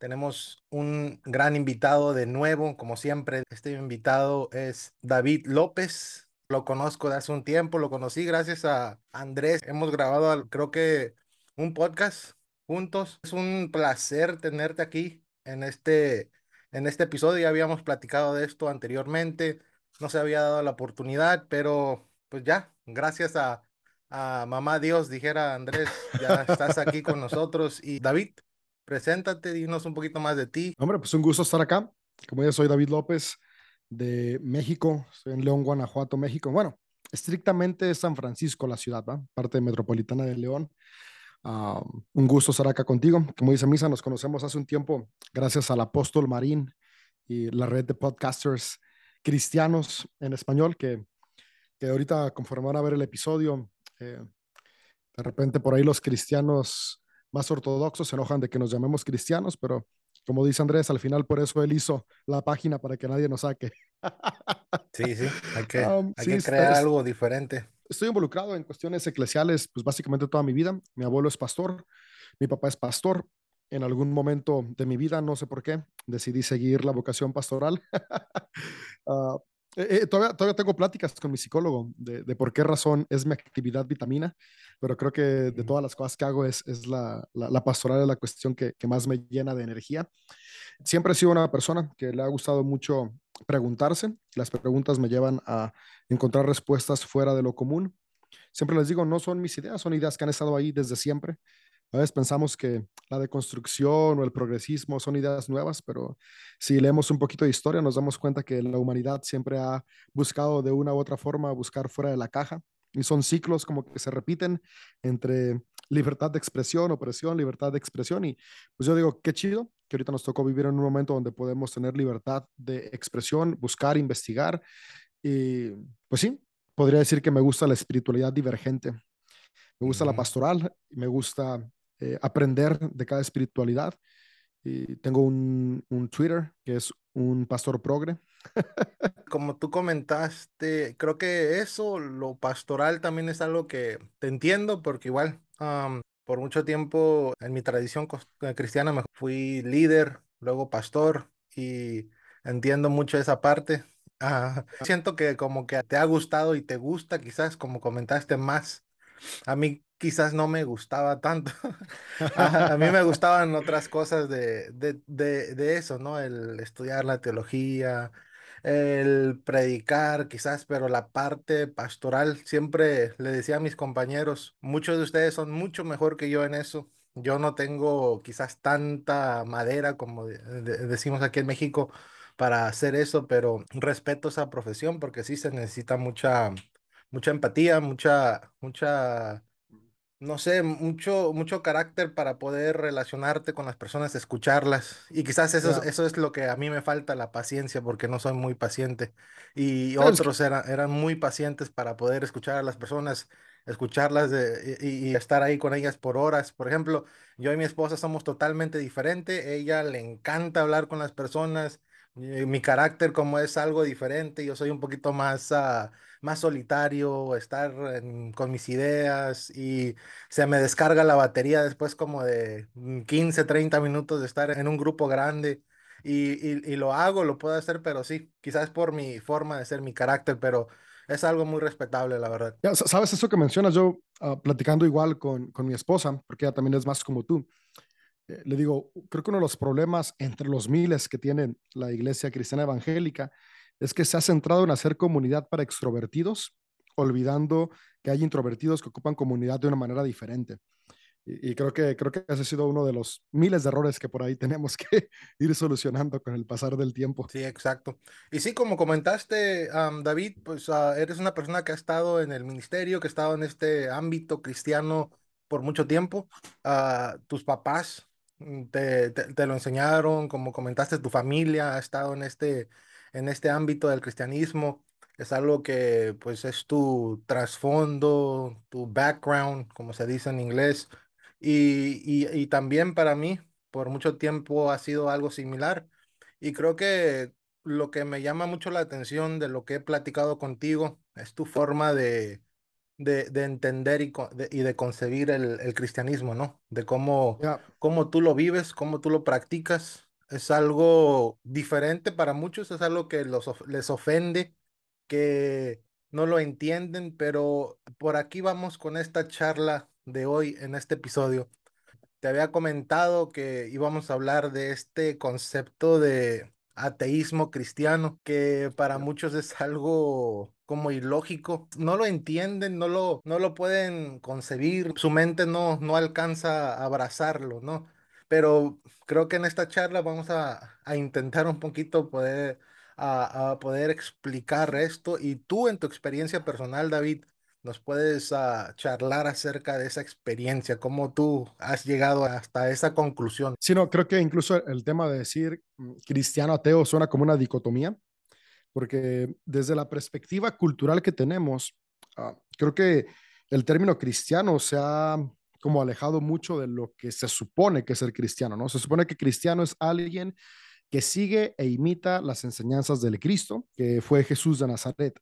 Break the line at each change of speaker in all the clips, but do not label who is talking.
Tenemos un gran invitado de nuevo, como siempre. Este invitado es David López. Lo conozco de hace un tiempo, lo conocí gracias a Andrés. Hemos grabado, creo que, un podcast juntos. Es un placer tenerte aquí en este, en este episodio. Ya habíamos platicado de esto anteriormente. No se había dado la oportunidad, pero pues ya, gracias a, a Mamá Dios, dijera Andrés, ya estás aquí con nosotros. Y David, Preséntate, dinos un poquito más de ti.
Hombre, pues un gusto estar acá. Como ya soy David López de México, estoy en León, Guanajuato, México. Bueno, estrictamente San Francisco, la ciudad, ¿va? parte metropolitana de León. Uh, un gusto estar acá contigo. Como dice Misa, nos conocemos hace un tiempo gracias al apóstol Marín y la red de podcasters cristianos en español que, que ahorita conforme van a ver el episodio, eh, de repente por ahí los cristianos más ortodoxos se enojan de que nos llamemos cristianos, pero como dice Andrés, al final por eso él hizo la página para que nadie nos saque.
Sí, sí, hay que, um, hay que crear algo diferente.
Estoy involucrado en cuestiones eclesiales, pues básicamente toda mi vida. Mi abuelo es pastor, mi papá es pastor. En algún momento de mi vida, no sé por qué, decidí seguir la vocación pastoral. uh, eh, eh, todavía, todavía tengo pláticas con mi psicólogo de, de, por qué razón es mi actividad vitamina, pero creo que de todas las cosas que hago es, es la, la, la, pastoral, es la cuestión que, que, más me llena de energía. Siempre he sido una persona que le ha gustado mucho preguntarse. Las preguntas me llevan a encontrar respuestas fuera de lo común. Siempre les digo, no son mis ideas, son ideas que han estado ahí desde siempre. A veces pensamos que la deconstrucción o el progresismo son ideas nuevas, pero si leemos un poquito de historia nos damos cuenta que la humanidad siempre ha buscado de una u otra forma buscar fuera de la caja y son ciclos como que se repiten entre libertad de expresión, opresión, libertad de expresión y pues yo digo, qué chido que ahorita nos tocó vivir en un momento donde podemos tener libertad de expresión, buscar, investigar y pues sí, podría decir que me gusta la espiritualidad divergente. Me gusta la pastoral, me gusta eh, aprender de cada espiritualidad. Y tengo un, un, Twitter que es un pastor progre.
Como tú comentaste, creo que eso, lo pastoral también es algo que te entiendo porque igual por mucho tiempo en mi tradición eh, cristiana me fui líder, luego pastor y entiendo mucho esa parte. siento que como que te ha gustado y te gusta quizás como comentaste más. A mí quizás no me gustaba tanto. a, mí me gustaban otras cosas de, de, de, de, eso, ¿no? El estudiar la teología, el predicar, quizás, pero la parte pastoral, siempre le decía a mis compañeros, muchos de ustedes son mucho mejor que yo en eso. Yo no tengo quizás tanta madera como decimos aquí en México para hacer eso, pero respeto esa profesión porque sí se necesita mucha, mucha empatía, mucha, mucha no sé, mucho, mucho carácter para poder relacionarte con las personas, escucharlas. Y quizás eso, es, eso es lo que a mí me falta, la paciencia, porque no soy muy paciente. Y otros eran, eran muy pacientes para poder escuchar a las personas, escucharlas de, y, y, estar ahí con ellas por horas. Por ejemplo, yo y mi esposa somos totalmente diferentes. Ella le encanta hablar con las personas. Mi carácter como es algo diferente, yo soy un poquito más... Uh, más solitario, estar con mis ideas y se me descarga la batería después como de 15, 30 minutos de estar en un grupo grande. Y, y, lo hago, lo puedo hacer, pero sí, quizás por mi forma de ser, mi carácter, pero es algo muy respetable, la verdad.
Sabes eso que mencionas, yo uh, platicando igual con, con mi esposa, porque ella también es más como tú, eh, le digo, creo que uno de los problemas entre los miles que tiene la iglesia cristiana evangélica es que se ha centrado en hacer comunidad para extrovertidos, olvidando que hay introvertidos que ocupan comunidad de una manera diferente. Y, creo, que, creo que ese ha sido uno de los miles de errores que por ahí tenemos que ir solucionando con el pasar del tiempo.
Sí, exacto. Y sí, como comentaste, David, pues uh, eres una persona que ha estado en el ministerio, que ha estado en este ámbito cristiano por mucho tiempo. Uh, tus papás mm, te, te, te, lo enseñaron, como comentaste, tu familia ha estado en este en este ámbito del cristianismo. Es algo que pues es tu trasfondo, tu background, como se dice en inglés. Y, y, y también para mí, por mucho tiempo ha sido algo similar. Y creo que lo que me llama mucho la atención de lo que he platicado contigo es tu forma de, de, de entender y, de, y de concebir el, el cristianismo, ¿no? De cómo,
Ya,
cómo tú lo vives, cómo tú lo practicas. Es algo diferente para muchos, es algo que los, les ofende, que no lo entienden, pero por aquí vamos con esta charla de hoy en este episodio. Te había comentado que íbamos a hablar de este concepto de ateísmo cristiano, que para muchos es algo como ilógico. No lo entienden, no lo, no lo pueden concebir, su mente no, no alcanza a abrazarlo, ¿no? Pero creo que en esta charla vamos a, a intentar un poquito poder, a, a poder explicar esto. Y tú en tu experiencia personal, David, ¿Nos puedes ah, charlar acerca de esa experiencia? ¿Cómo tú has llegado hasta esa conclusión?
Sí, no, creo que incluso el tema de decir mm, cristiano ateo suena como una dicotomía, porque desde la perspectiva cultural que tenemos, ah, creo que el término cristiano se ha como alejado mucho de lo que se supone que es ser cristiano, ¿no? Se supone que cristiano es alguien que sigue e imita las enseñanzas del Cristo, que fue Jesús de Nazaret.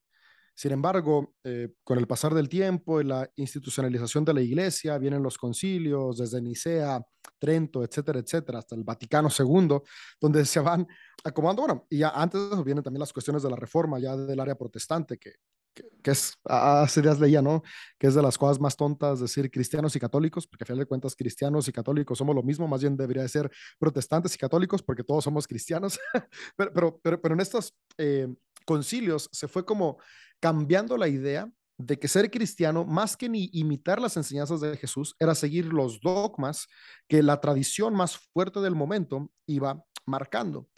Sin embargo, eh, con el pasar del tiempo y la institucionalización de la iglesia, vienen los concilios desde Nicea, Trento, etcétera, etcétera, hasta el Vaticano II, donde se van acomodando. Bueno, y ya antes de eso vienen también las cuestiones de la reforma, ya del área protestante, que, que, es, hace días leía, ¿no? Que es de las cosas más tontas decir cristianos y católicos, porque a final de cuentas cristianos y católicos somos lo mismo, más bien debería de ser protestantes y católicos, porque todos somos cristianos. pero, pero, pero, pero en estos eh, concilios se fue como cambiando la idea de que ser cristiano, más que ni imitar las enseñanzas de Jesús, era seguir los dogmas que la tradición más fuerte del momento iba marcando.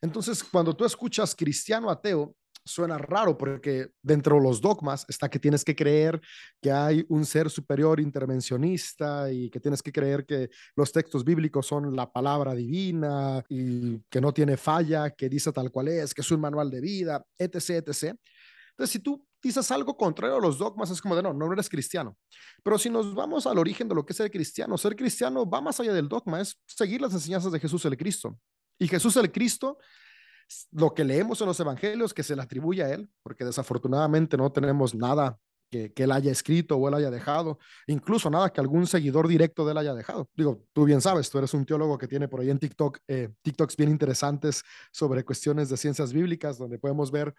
Entonces, cuando tú escuchas cristiano ateo, suena raro porque dentro de los dogmas está que tienes que creer que hay un ser superior intervencionista y que tienes que creer que los textos bíblicos son la palabra divina y que no tiene falla, que dice tal cual es, que es un manual de vida, etc., etc. Entonces, si tú dices algo contrario a los dogmas, es como de no, no eres cristiano. Pero si nos vamos al origen de lo que es ser cristiano, ser cristiano va más allá del dogma, es seguir las enseñanzas de Jesús el Cristo. Y Jesús el Cristo, lo que leemos en los evangelios que se le atribuye a él, porque desafortunadamente no tenemos nada que, que, él haya escrito o él haya dejado, incluso nada que algún seguidor directo de él haya dejado. Digo, tú bien sabes, tú eres un teólogo que tiene por ahí en TikTok, eh, TikToks bien interesantes sobre cuestiones de ciencias bíblicas, donde podemos ver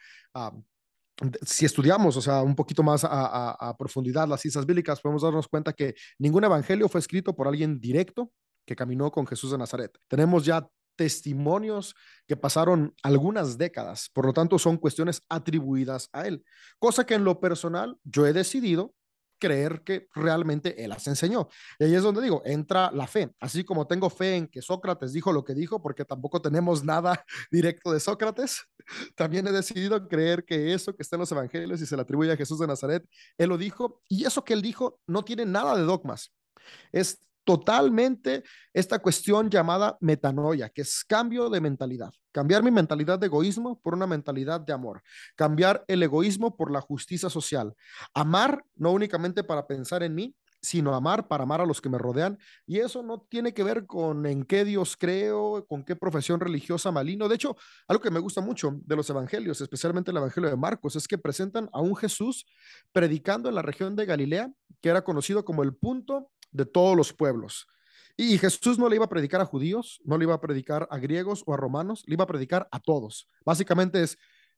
si estudiamos, o sea, un poquito más a, a, a, profundidad las ciencias bíblicas, podemos darnos cuenta que ningún evangelio fue escrito por alguien directo que caminó con Jesús de Nazaret. Tenemos ya testimonios que pasaron algunas décadas, por lo tanto son cuestiones atribuidas a él, cosa que en lo personal yo he decidido creer que realmente él las enseñó. Y ahí es donde digo, entra la fe. Así como tengo fe en que Sócrates dijo lo que dijo, porque tampoco tenemos nada directo de Sócrates, también he decidido creer que eso que está en los evangelios y se le atribuye a Jesús de Nazaret, él lo dijo, y eso que él dijo no tiene nada de dogmas. Es totalmente esta cuestión llamada metanoia, que es cambio de mentalidad. Cambiar mi mentalidad de egoísmo por una mentalidad de amor. Cambiar el egoísmo por la justicia social. Amar no únicamente para pensar en mí, sino amar para amar a los que me rodean. Y eso no tiene que ver con en qué Dios creo, con qué profesión religiosa malino. De hecho, algo que me gusta mucho de los evangelios, especialmente el evangelio de Marcos, es que presentan a un Jesús predicando en la región de Galilea, que era conocido como el punto de todos los pueblos. Y Jesús no le iba a predicar a judíos, no le iba a predicar a griegos o a romanos, le iba a predicar a todos. Básicamente es,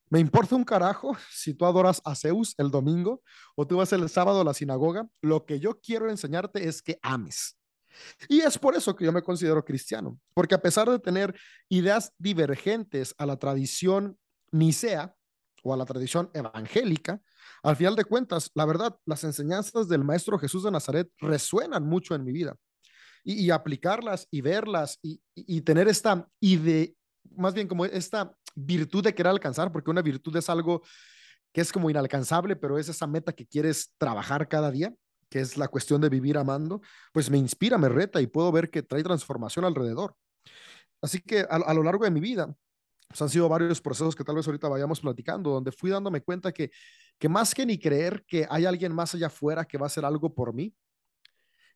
me importa un carajo si tú adoras a Zeus el domingo o tú vas el sábado a la sinagoga. Lo que yo quiero enseñarte es que ames. Y es por eso que yo me considero cristiano, porque a pesar de tener ideas divergentes a la tradición nicea o a la tradición evangélica, al final de cuentas, la verdad, las enseñanzas del Maestro Jesús de Nazaret resuenan mucho en mi vida. Y, aplicarlas y verlas y, tener esta idea, más bien como esta virtud de querer alcanzar, porque una virtud es algo que es como inalcanzable, pero es esa meta que quieres trabajar cada día, que es la cuestión de vivir amando, pues me inspira, me reta y puedo ver que trae transformación alrededor. Así que a lo largo de mi vida, pues han sido varios procesos que tal vez ahorita vayamos platicando, donde fui dándome cuenta que, que más que ni creer que hay alguien más allá afuera que va a hacer algo por mí,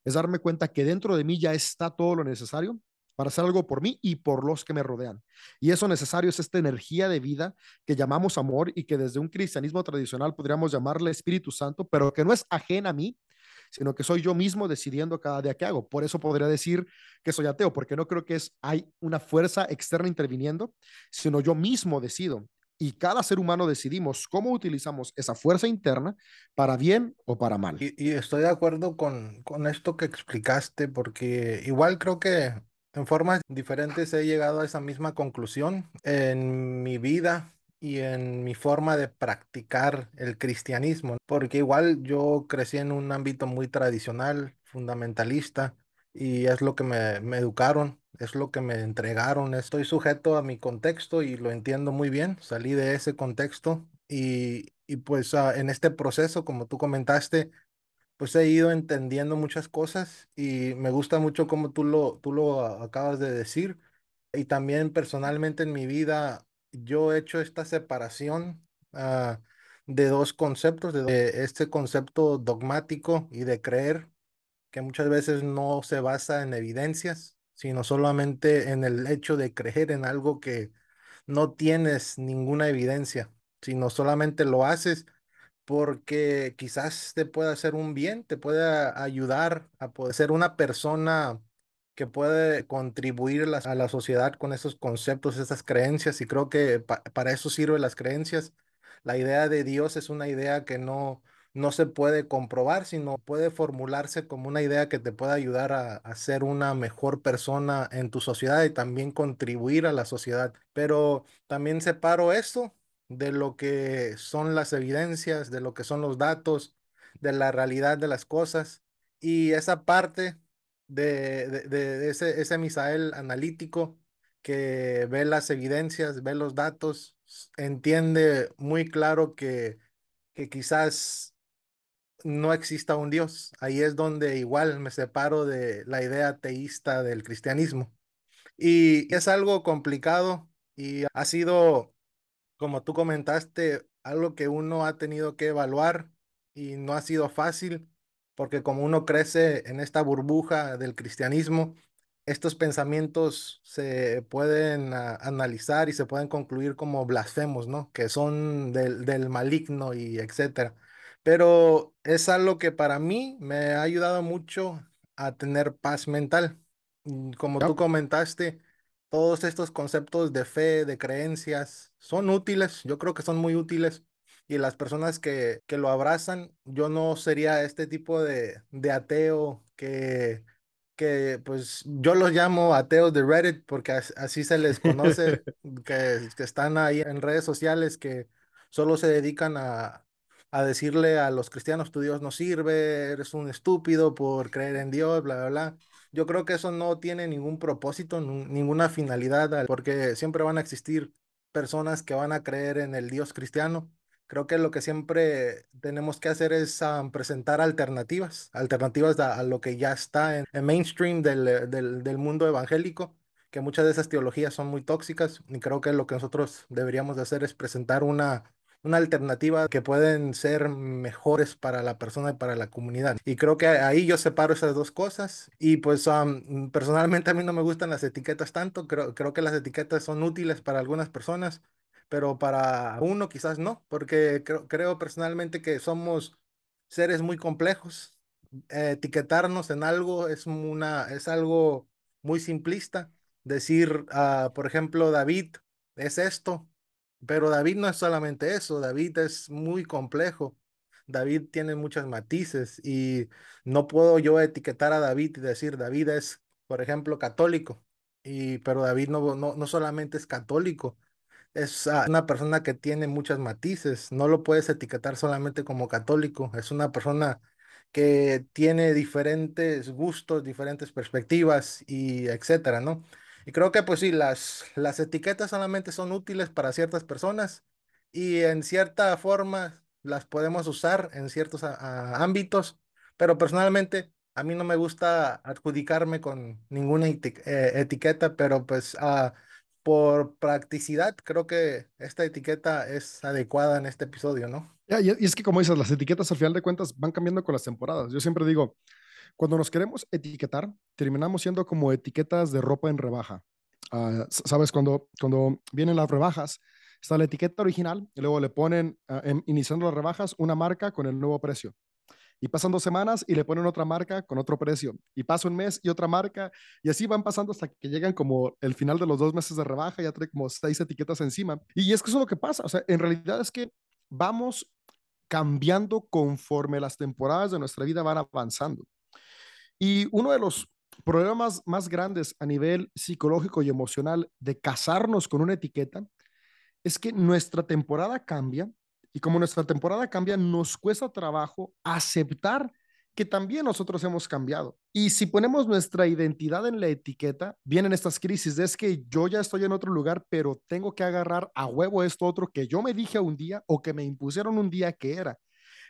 es darme cuenta que dentro de mí ya está todo lo necesario para hacer algo por mí y por los que me rodean. Y eso necesario es esta energía de vida que llamamos amor y que desde un cristianismo tradicional podríamos llamarle Espíritu Santo, pero que no es ajena a mí, sino que soy yo mismo decidiendo cada día qué hago. Por eso podría decir que soy ateo, porque no creo que es hay una fuerza externa interviniendo, sino yo mismo decido. Y cada ser humano decidimos cómo utilizamos esa fuerza interna para bien o para mal.
Y, estoy de acuerdo con, con esto que explicaste, porque igual creo que en formas diferentes he llegado a esa misma conclusión en mi vida y en mi forma de practicar el cristianismo, porque igual yo crecí en un ámbito muy tradicional, fundamentalista, y es lo que me, me educaron, es lo que me entregaron, estoy sujeto a mi contexto y lo entiendo muy bien, salí de ese contexto y, y pues ah, en este proceso, como tú comentaste, pues he ido entendiendo muchas cosas y me gusta mucho como tú lo, tú lo acabas de decir. Y también personalmente en mi vida yo he hecho esta separación ah, de dos conceptos, de, de este concepto dogmático y de creer, que muchas veces no se basa en evidencias, sino solamente en el hecho de creer en algo que no tienes ninguna evidencia, sino solamente lo haces porque quizás te pueda hacer un bien, te pueda ayudar a poder ser una persona que puede contribuir a la, sociedad con esos conceptos, esas creencias, y creo que pa- para eso sirven las creencias. La idea de Dios es una idea que no, no se puede comprobar, sino puede formularse como una idea que te puede ayudar a, a ser una mejor persona en tu sociedad y también contribuir a la sociedad. Pero también separo eso de lo que son las evidencias, de lo que son los datos, de la realidad de las cosas. Y esa parte de, de- de ese, ese Misael analítico que ve las evidencias, ve los datos, entiende muy claro que, que quizás no exista un Dios. Ahí es donde igual me separo de la idea teísta del cristianismo. Y es algo complicado y ha sido como tú comentaste, algo que uno ha tenido que evaluar y no ha sido fácil, porque como uno crece en esta burbuja del cristianismo, estos pensamientos se pueden ah, analizar y se pueden concluir como blasfemos, ¿no? Que son del, del maligno y etcétera. Pero es algo que para mí me ha ayudado mucho a tener paz mental. Mm, Como tú comentaste, todos estos conceptos de fe, de creencias, son útiles, yo creo que son muy útiles. Y las personas que, que lo abrazan, yo no sería este tipo de, de ateo que, que, pues, yo los llamo ateos de Reddit porque as- así se les conoce, que, que están ahí en redes sociales, que solo se dedican a, a decirle a los cristianos, tu Dios no sirve, eres un estúpido por creer en Dios, bla, bla, bla. Yo creo que eso no tiene ningún propósito, ninguna finalidad, al- porque siempre van a existir personas que van a creer en el Dios cristiano. Creo que lo que siempre tenemos que hacer es ah, presentar alternativas, alternativas a, a lo que ya está en el mainstream del, eh, del, del mundo evangélico, que muchas de esas teologías son muy tóxicas y creo que lo que nosotros deberíamos de hacer es presentar una una alternativa que pueden ser mejores para la persona y para la comunidad. Y creo que ahí yo separo esas dos cosas. Y pues am, personalmente a mí no me gustan las etiquetas tanto. Creo, creo que las etiquetas son útiles para algunas personas, pero para uno quizás no, porque creo, creo personalmente que somos seres muy complejos. Eh, etiquetarnos en algo es una, es algo muy simplista. Decir, ah, por ejemplo, David es esto pero David no es solamente eso, David es muy complejo. David tiene muchos matices y no puedo yo etiquetar a David y decir David es, por ejemplo, católico. Y, pero David no, no, no solamente es católico, es ah, una persona que tiene muchos matices. No lo puedes etiquetar solamente como católico. Es una persona que tiene diferentes gustos, diferentes perspectivas y etcétera, ¿no? Y creo que pues sí, las, las etiquetas solamente son útiles para ciertas personas y en cierta forma las podemos usar en ciertos a- a- ámbitos, pero personalmente a mí no me gusta adjudicarme con ninguna eh, etiqueta, pero pues ah, por practicidad, creo que esta etiqueta es adecuada en este episodio, ¿no?
Y es que como dices, las etiquetas al final de cuentas van cambiando con las temporadas. Yo siempre digo, Cuando nos queremos etiquetar, terminamos siendo como etiquetas de ropa en rebaja. Uh, Sabes, cuando, cuando vienen las rebajas, está la etiqueta original y luego le ponen, uh, iniciando las rebajas, una marca con el nuevo precio. Y pasan dos semanas y le ponen otra marca con otro precio. Y pasa un mes y otra marca. Y así van pasando hasta que llegan como el final de los dos meses de rebaja, ya trae como seis etiquetas encima. Y es que eso es lo que pasa. O sea, en realidad es que vamos cambiando conforme las temporadas de nuestra vida van avanzando. Y uno de los problemas más grandes a nivel psicológico y emocional de casarnos con una etiqueta es que nuestra temporada cambia y como nuestra temporada cambia, nos cuesta trabajo aceptar que también nosotros hemos cambiado. Y si ponemos nuestra identidad en la etiqueta, vienen estas crisis es que yo ya estoy en otro lugar, pero tengo que agarrar a huevo esto otro que yo me dije un día o que me impusieron un día que era.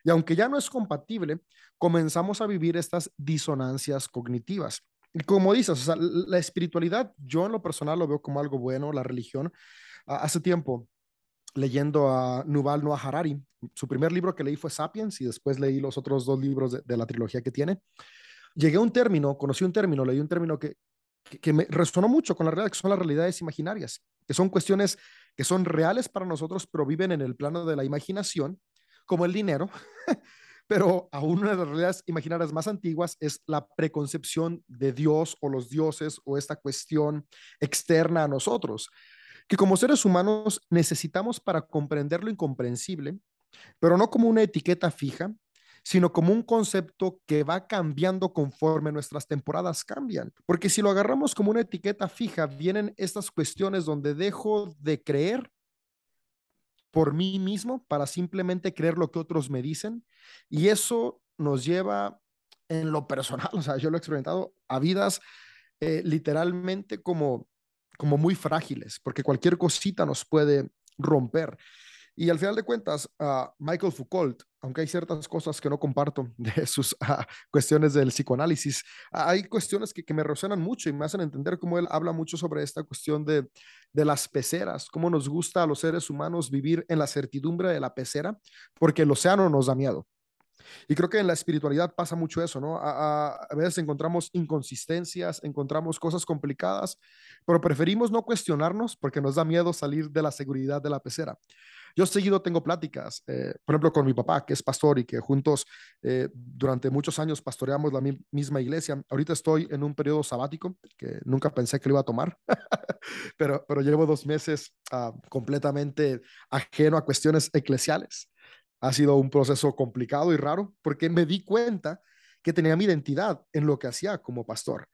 Y aunque ya no es compatible, comenzamos a vivir estas disonancias cognitivas. Y como dices, la espiritualidad, yo en lo personal lo veo como algo bueno, la religión. Hace tiempo leyendo a Nuval Noah Harari. Su primer libro que leí fue Sapiens y después leí los otros dos libros de, la trilogía que tiene. Llegué a un término, conocí un término, leí un término que, que, me resonó mucho con la realidad, que son las realidades imaginarias, que son cuestiones que son reales para nosotros, pero viven en el plano de la imaginación, como el dinero. pero aún una de las realidades imaginarias más antiguas es la preconcepción de Dios o los dioses o esta cuestión externa a nosotros que como seres humanos necesitamos para comprender lo incomprensible, pero no como una etiqueta fija, sino como un concepto que va cambiando conforme nuestras temporadas cambian. Porque si lo agarramos como una etiqueta fija, vienen estas cuestiones donde dejo de creer por mí mismo para simplemente creer lo que otros me dicen. Y eso nos lleva en lo personal, o sea, yo lo he experimentado, a vidas eh, literalmente como como muy frágiles, porque cualquier cosita nos puede romper. Y al final de cuentas, uh, Michael Foucault, aunque hay ciertas cosas que no comparto de sus uh, cuestiones del psicoanálisis, hay cuestiones que, que, me resuenan mucho y me hacen entender cómo él habla mucho sobre esta cuestión de, de las peceras, cómo nos gusta a los seres humanos vivir en la certidumbre de la pecera, porque el océano nos da miedo. Y creo que en la espiritualidad pasa mucho eso, ¿no? A, veces encontramos inconsistencias, encontramos cosas complicadas, pero preferimos no cuestionarnos porque nos da miedo salir de la seguridad de la pecera. Yo seguido tengo pláticas, eh, por ejemplo, con mi papá, que es pastor y que juntos eh, durante muchos años pastoreamos la mi misma iglesia. Ahorita estoy en un periodo sabático que nunca pensé que lo iba a tomar, pero, pero llevo dos meses uh, completamente ajeno a cuestiones eclesiales ha sido un proceso complicado y raro porque me di cuenta que tenía mi identidad en lo que hacía como pastor.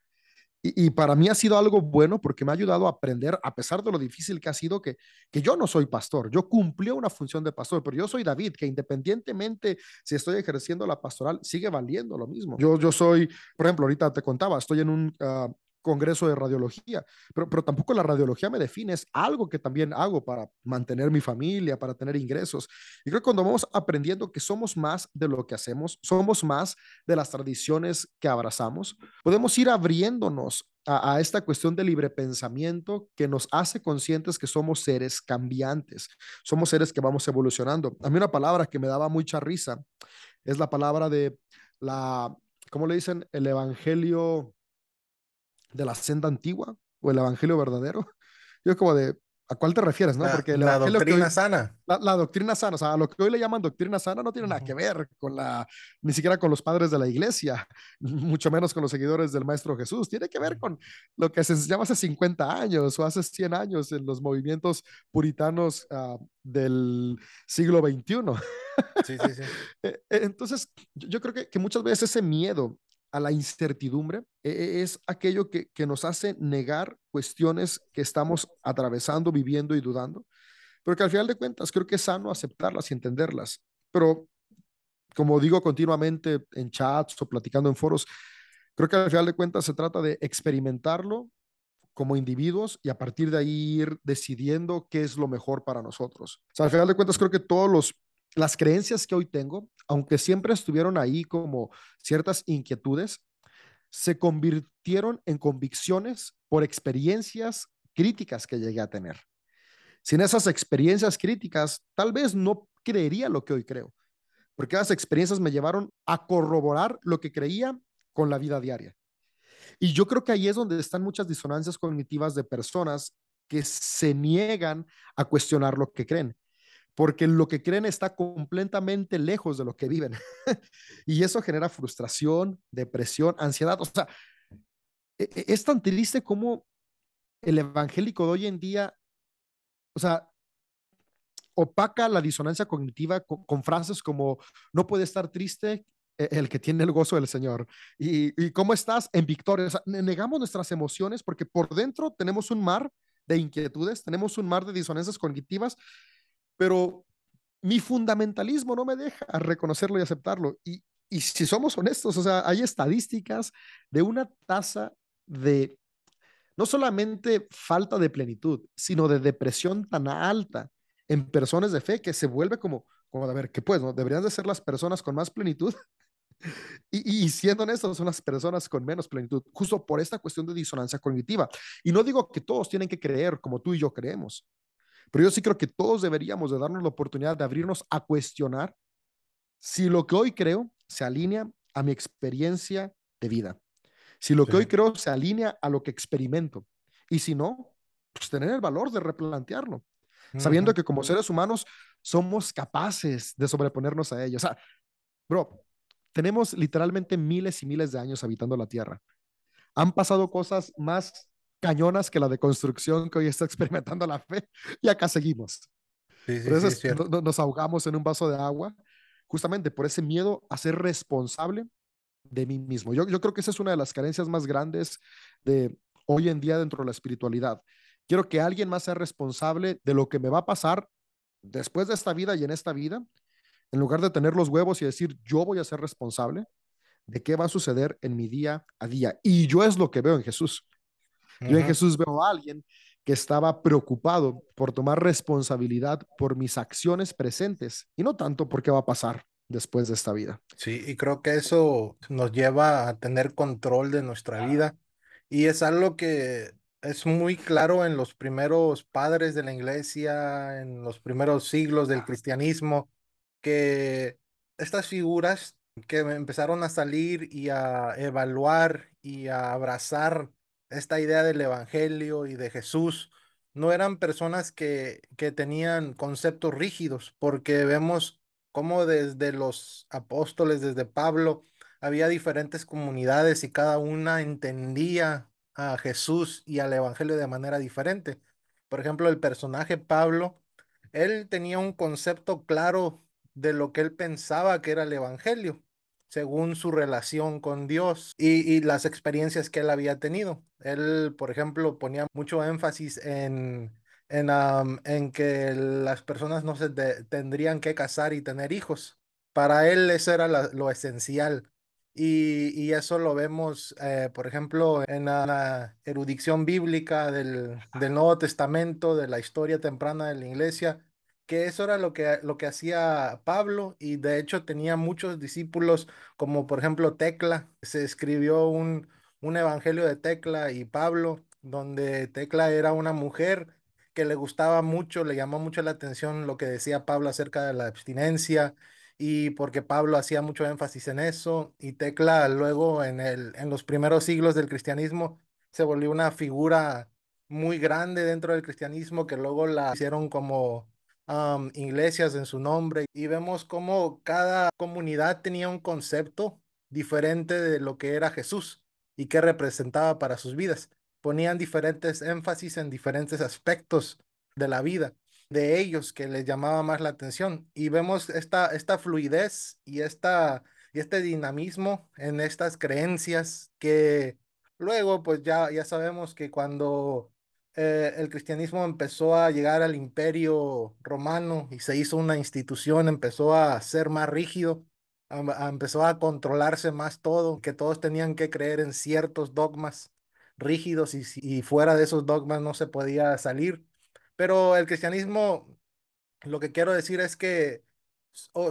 Y, para mí ha sido algo bueno porque me ha ayudado a aprender, a pesar de lo difícil que ha sido, que, que yo no soy pastor. Yo cumplí una función de pastor, pero yo soy David, que independientemente si estoy ejerciendo la pastoral, sigue valiendo lo mismo. Yo, yo soy, por ejemplo, ahorita te contaba, estoy en un uh, congreso de radiología, pero, pero tampoco la radiología me define, es algo que también hago para mantener mi familia, para tener ingresos. Y creo que cuando vamos aprendiendo que somos más de lo que hacemos, somos más de las tradiciones que abrazamos, podemos ir abriéndonos a, a, esta cuestión de libre pensamiento que nos hace conscientes que somos seres cambiantes, somos seres que vamos evolucionando. A mí una palabra que me daba mucha risa es la palabra de la, ¿cómo le dicen? El evangelio de la senda antigua o el evangelio verdadero. Yo como de, ¿a cuál te refieres? No?
Porque la, la doctrina hoy, sana.
La, la, doctrina sana, o sea, lo que hoy le llaman doctrina sana no tiene nada que ver con la, ni siquiera con los padres de la iglesia, mucho menos con los seguidores del Maestro Jesús. Tiene que ver con lo que se enseñaba hace 50 años o hace 100 años en los movimientos puritanos uh, del siglo XXI.
Sí, sí, sí.
E, e, entonces, yo creo que, que muchas veces ese miedo a la incertidumbre e, e, es aquello que, que, nos hace negar cuestiones que estamos atravesando, viviendo y dudando, pero que al final de cuentas creo que es sano aceptarlas y entenderlas. Pero como digo continuamente en chats o platicando en foros, creo que al final de cuentas se trata de experimentarlo como individuos y a partir de ahí ir decidiendo qué es lo mejor para nosotros. O sea, al final de cuentas creo que todos los las creencias que hoy tengo, aunque siempre estuvieron ahí como ciertas inquietudes, se convirtieron en convicciones por experiencias críticas que llegué a tener. Sin esas experiencias críticas, tal vez no creería lo que hoy creo, porque esas experiencias me llevaron a corroborar lo que creía con la vida diaria. Y yo creo que ahí es donde están muchas disonancias cognitivas de personas que se niegan a cuestionar lo que creen, porque lo que creen está completamente lejos de lo que viven. y eso genera frustración, depresión, ansiedad. O sea, e, e, es tan triste como el evangélico de hoy en día, o sea, opaca la disonancia cognitiva con, con frases como no puede estar triste e, el que tiene el gozo del Señor. ¿Y, y cómo estás? En victoria. O sea, negamos nuestras emociones porque por dentro tenemos un mar de inquietudes, tenemos un mar de disonancias cognitivas, pero mi fundamentalismo no me deja reconocerlo y aceptarlo. Y, y si somos honestos, o sea, hay estadísticas de una tasa de no solamente falta de plenitud, sino de depresión tan alta en personas de fe que se vuelve como, como a ver, ¿qué pues? ¿no? Deberían de ser las personas con más plenitud. y, y, siendo honestos, son las personas con menos plenitud, justo por esta cuestión de disonancia cognitiva. Y no digo que todos tienen que creer como tú y yo creemos, pero yo sí creo que todos deberíamos de darnos la oportunidad de abrirnos a cuestionar si lo que hoy creo se alinea a mi experiencia de vida. Si lo sí. que hoy creo se alinea a lo que experimento. Y si no, pues tener el valor de replantearlo, uh -huh. sabiendo que como seres humanos somos capaces de sobreponernos a ello. O sea, bro, tenemos literalmente miles y miles de años habitando la Tierra. Han pasado cosas más cañonas que la de construcción que hoy está experimentando la fe y acá seguimos. Sí, sí, Entonces sí, no, nos ahogamos en un vaso de agua justamente por ese miedo a ser responsable de mí mismo. Yo, yo creo que esa es una de las carencias más grandes de hoy en día dentro de la espiritualidad. Quiero que alguien más sea responsable de lo que me va a pasar después de esta vida y en esta vida, en lugar de tener los huevos y decir, yo voy a ser responsable de qué va a suceder en mi día a día. Y yo es lo que veo en Jesús. Uh -huh. Yo en Jesús veo a alguien que estaba preocupado por tomar responsabilidad por mis acciones presentes y no tanto por qué va a pasar después de esta vida.
Sí, y creo que eso nos lleva a tener control de nuestra vida y es algo que es muy claro en los primeros padres de la iglesia, en los primeros siglos del cristianismo, que estas figuras que empezaron a salir y a evaluar y a abrazar esta idea del Evangelio y de Jesús, no eran personas que, que tenían conceptos rígidos, porque vemos cómo desde los apóstoles, desde Pablo, había diferentes comunidades y cada una entendía a Jesús y al Evangelio de manera diferente. Por ejemplo, el personaje Pablo, él tenía un concepto claro de lo que él pensaba que era el Evangelio, según su relación con Dios y, y las experiencias que él había tenido. Él, por ejemplo, ponía mucho énfasis en, en, en que las personas no se de, tendrían que casar y tener hijos. Para él eso era lo esencial. Y, y, eso lo vemos, eh, por ejemplo, en la, la erudición bíblica del, del, Nuevo Testamento, de la historia temprana de la iglesia, que eso era lo que, lo que hacía Pablo y de hecho tenía muchos discípulos, como por ejemplo Tecla, se escribió un, un evangelio de Tecla y Pablo, donde Tecla era una mujer que le gustaba mucho, le llamó mucho la atención lo que decía Pablo acerca de la abstinencia y porque Pablo hacía mucho énfasis en eso y Tecla luego en, el, en los primeros siglos del cristianismo se volvió una figura muy grande dentro del cristianismo que luego la hicieron como iglesias en su nombre y vemos cómo cada comunidad tenía un concepto diferente de lo que era Jesús y qué representaba para sus vidas. Ponían diferentes énfasis en diferentes aspectos de la vida de ellos que les llamaba más la atención. Y vemos esta, esta fluidez y, esta, y este dinamismo en estas creencias que luego pues ya, ya sabemos que cuando eh, el cristianismo empezó a llegar al imperio romano y se hizo una institución, empezó a ser más rígido, empezó a controlarse más todo, que todos tenían que creer en ciertos dogmas rígidos y, fuera de esos dogmas no se podía salir. Pero el cristianismo, lo que quiero decir es que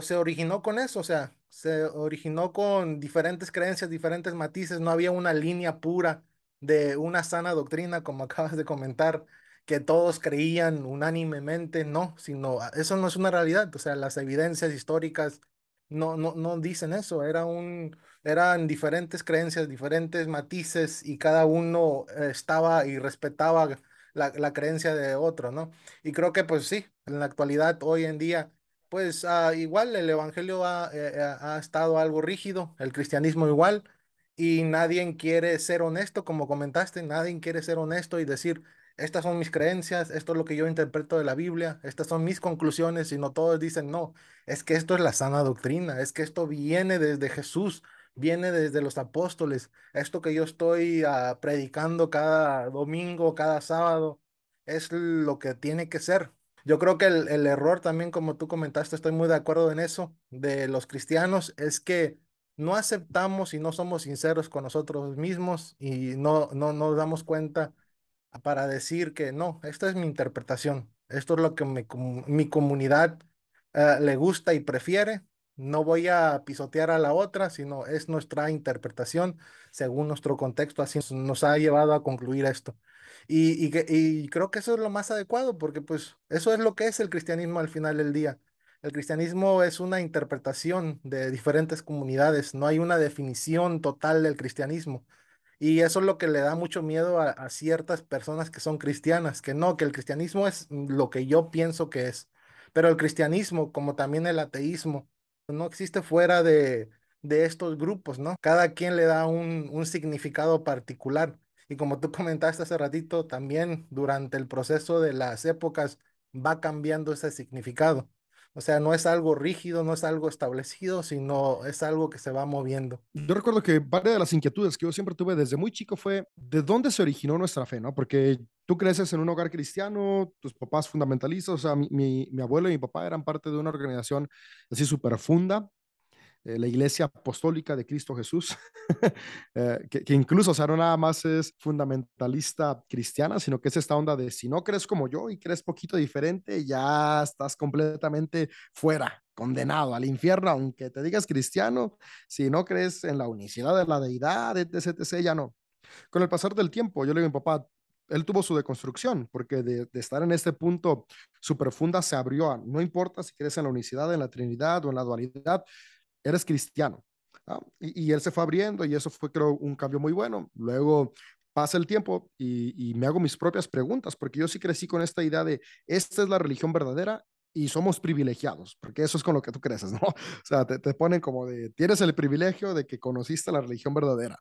se originó con eso, o sea, se originó con diferentes creencias, diferentes matices, no había una línea pura de una sana doctrina, como acabas de comentar, que todos creían unánimemente, no, sino eso no es una realidad, o sea, las evidencias históricas no, no, no dicen eso, era un, eran diferentes creencias, diferentes matices y cada uno estaba y respetaba la, la creencia de otro, ¿no? Y creo que pues sí, en la actualidad, hoy en día, pues ah, igual el evangelio ha, eh, eh, ha estado algo rígido, el cristianismo igual, y nadie quiere ser honesto, como comentaste, nadie quiere ser honesto y decir, estas son mis creencias, esto es lo que yo interpreto de la Biblia, estas son mis conclusiones, sino todos dicen, no, es que esto es la sana doctrina, es que esto viene desde Jesús, viene desde los apóstoles, esto que yo estoy ah, predicando cada domingo, cada sábado, es lo que tiene que ser. Yo creo que el, el error también, como tú comentaste, estoy muy de acuerdo en eso, de los cristianos, es que no aceptamos y no somos sinceros con nosotros mismos y no, no nos damos cuenta para decir que no, esta es mi interpretación, esto es lo que mi, comu- mi comunidad eh, le gusta y prefiere, no voy a pisotear a la otra, sino es nuestra interpretación según nuestro contexto, así nos ha llevado a concluir esto. Y, y, y creo que eso es lo más adecuado, porque pues eso es lo que es el cristianismo al final del día. El cristianismo es una interpretación de diferentes comunidades, no hay una definición total del cristianismo. Y eso es lo que le da mucho miedo a, ciertas personas que son cristianas, que no, que el cristianismo es lo que yo pienso que es. Pero el cristianismo, como también el ateísmo, no existe fuera de, de estos grupos, ¿no? Cada quien le da un, un significado particular. Y como tú comentaste hace ratito, también durante el proceso de las épocas va cambiando ese significado. O sea, no es algo rígido, no es algo establecido, sino es algo que se va moviendo.
Yo recuerdo que varias de las inquietudes que yo siempre tuve desde muy chico fue de dónde se originó nuestra fe, ¿no? Porque tú creces en un hogar cristiano, tus papás fundamentalistas, o sea, mi, mi, mi abuelo y mi papá eran parte de una organización así súper funda, la Iglesia Apostólica de Cristo Jesús, eh, que, que, incluso, o sea, no nada más es fundamentalista cristiana, sino que es esta onda de si no crees como yo y crees poquito diferente, ya estás completamente fuera, condenado al infierno, aunque te digas cristiano, si no crees en la unicidad de la deidad, etc., etc., ya no. Con el pasar del tiempo, yo le digo a mi papá, él tuvo su deconstrucción, porque de, de estar en este punto su profunda se abrió a, no importa si crees en la unicidad, en la Trinidad o en la dualidad, eres cristiano. Y, él se fue abriendo y eso fue, creo, un cambio muy bueno. Luego pasa el tiempo y, me hago mis propias preguntas, porque yo sí crecí con esta idea de, esta es la religión verdadera y somos privilegiados, porque eso es con lo que tú creces, ¿no? O sea, te, te ponen como de, tienes el privilegio de que conociste la religión verdadera.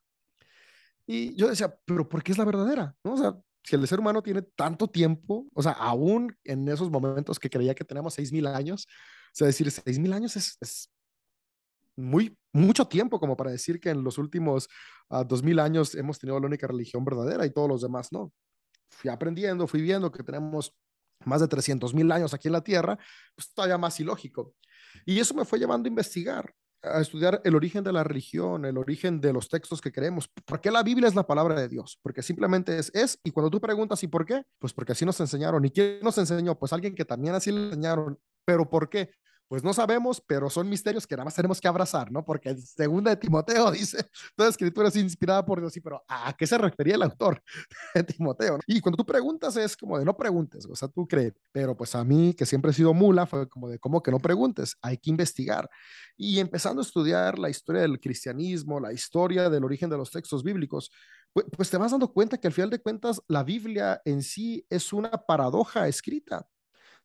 Y yo decía, pero ¿por qué es la verdadera? ¿No? O sea, si el ser humano tiene tanto tiempo, o sea, aún en esos momentos que creía que tenemos 6.000 años, o sea, decir 6.000 años es muy, mucho tiempo como para decir que en los últimos uh, 2000 años hemos tenido la única religión verdadera y todos los demás no. Fui aprendiendo, fui viendo que tenemos más de 300 mil años aquí en la Tierra, pues todavía más ilógico. Y eso me fue llevando a investigar, a estudiar el origen de la religión, el origen de los textos que creemos. ¿Por qué la Biblia es la palabra de Dios? Porque simplemente es, es, y cuando tú preguntas, ¿y por qué? Pues porque así nos enseñaron. ¿Y quién nos enseñó? Pues alguien que también así le enseñaron. ¿Pero por qué? Pues no sabemos, pero son misterios que nada más tenemos que abrazar, ¿no? Porque segunda de Timoteo dice, toda escritura es inspirada por Dios, sí, pero ¿a qué se refería el autor de Timoteo? Y cuando tú preguntas es como de no preguntes, o sea, tú crees, pero pues a mí, que siempre he sido mula, fue como de cómo que no preguntes, hay que investigar. Y empezando a estudiar la historia del cristianismo, la historia del origen de los textos bíblicos, pues, pues te vas dando cuenta que al final de cuentas la Biblia en sí es una paradoja escrita.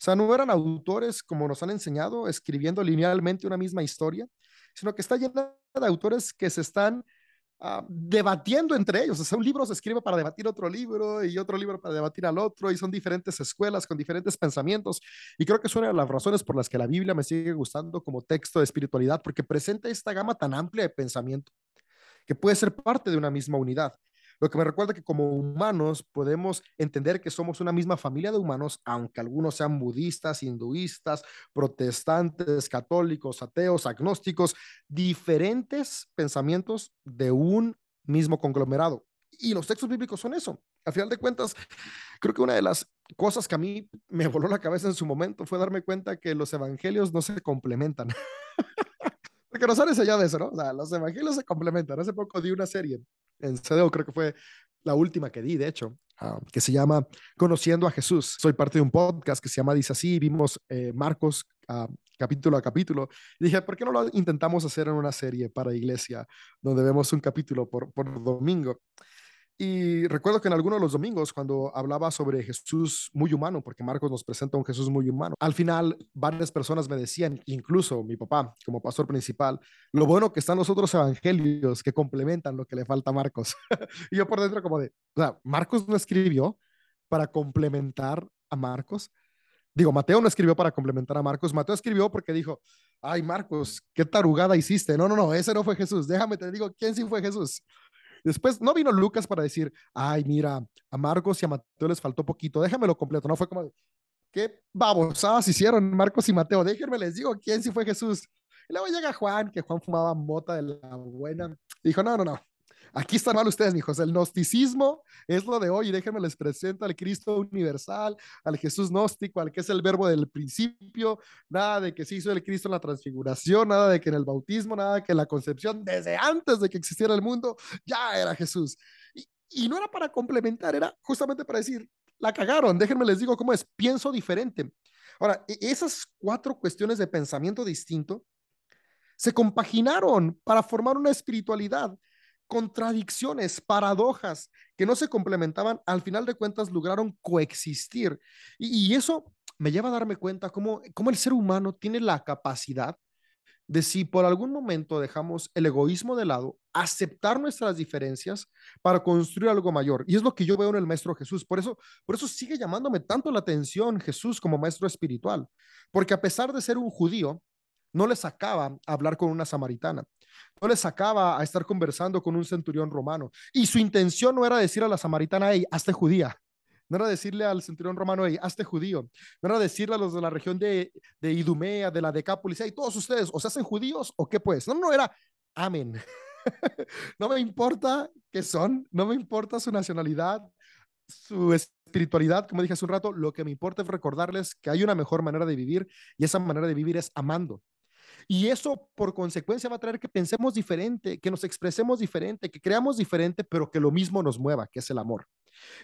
Sea, no eran autores como nos han enseñado, escribiendo linealmente una misma historia, sino que está llena de autores que se están uh, debatiendo entre ellos. O sea, un libro se escribe para debatir otro libro y otro libro para debatir al otro, y son diferentes escuelas con diferentes pensamientos. Y creo que es una de las razones por las que la Biblia me sigue gustando como texto de espiritualidad, porque presenta esta gama tan amplia de pensamiento que puede ser parte de una misma unidad. Lo que me recuerda que como humanos podemos entender que somos una misma familia de humanos, aunque algunos sean budistas, hinduistas, protestantes, católicos, ateos, agnósticos, diferentes pensamientos de un mismo conglomerado. Y los textos bíblicos son eso. A final de cuentas, creo que una de las cosas que a mí me voló la cabeza en su momento fue darme cuenta que los evangelios no se complementan. Porque nos han enseñado eso, ¿no? O sea, los evangelios se complementan. Hace poco di una serie en CDO, creo que fue la última que di, de hecho, uh, que se llama Conociendo a Jesús. Soy parte de un podcast que se llama Dice así, vimos eh, Marcos uh, capítulo a capítulo. Y dije, ¿por qué no lo intentamos hacer en una serie para iglesia, donde vemos un capítulo por, por domingo? Y recuerdo que en algunos de los domingos, cuando hablaba sobre Jesús muy humano, porque Marcos nos presenta un Jesús muy humano, al final varias personas me decían, incluso mi papá como pastor principal, lo bueno que están los otros evangelios que complementan lo que le falta a Marcos. y yo por dentro como de, o sea, Marcos no escribió para complementar a Marcos. Digo, Mateo no escribió para complementar a Marcos, Mateo escribió porque dijo, ay Marcos, qué tarugada hiciste. No, no, no, ese no fue Jesús. Déjame te digo quién sí fue Jesús. Después no vino Lucas para decir, ay, mira, a Marcos y a Mateo les faltó poquito, déjamelo completo. No fue como, qué babosadas hicieron Marcos y Mateo, déjenme les digo quién sí fue Jesús. Y luego llega Juan, que Juan fumaba mota de la buena. dijo, no, no, no, Aquí están mal ustedes, hijos. El gnosticismo es lo de hoy. Déjenme les presento al Cristo universal, al Jesús gnóstico, al que es el verbo del principio. Nada de que se hizo el Cristo en la transfiguración, nada de que en el bautismo, nada de que en la concepción, desde antes de que existiera el mundo, ya era Jesús. Y, y no era para complementar, era justamente para decir, la cagaron. Déjenme les digo cómo es. Pienso diferente. Ahora, e, esas cuatro cuestiones de pensamiento distinto se compaginaron para formar una espiritualidad contradicciones, paradojas que no se complementaban, al final de cuentas lograron coexistir. Y, eso me lleva a darme cuenta cómo, cómo el ser humano tiene la capacidad de si por algún momento dejamos el egoísmo de lado, aceptar nuestras diferencias para construir algo mayor. Y es lo que yo veo en el Maestro Jesús. Por eso, por eso sigue llamándome tanto la atención Jesús como Maestro espiritual, porque a pesar de ser un judío, no le sacaba hablar con una samaritana no le sacaba a estar conversando con un centurión romano. Y su intención no era decir a la samaritana, hey, hazte judía. No era decirle al centurión romano, hey, hazte judío. No era decirle a los de la región de, Idumea, de la Decápolis, hey, todos ustedes, ¿o se hacen judíos o qué pues? No, no, era amén. no me importa qué son, no me importa su nacionalidad, su espiritualidad, como dije hace un rato, lo que me importa es recordarles que hay una mejor manera de vivir y esa manera de vivir es amando. Y eso por consecuencia va a traer que pensemos diferente, que nos expresemos diferente, que creamos diferente, pero que lo mismo nos mueva, que es el amor.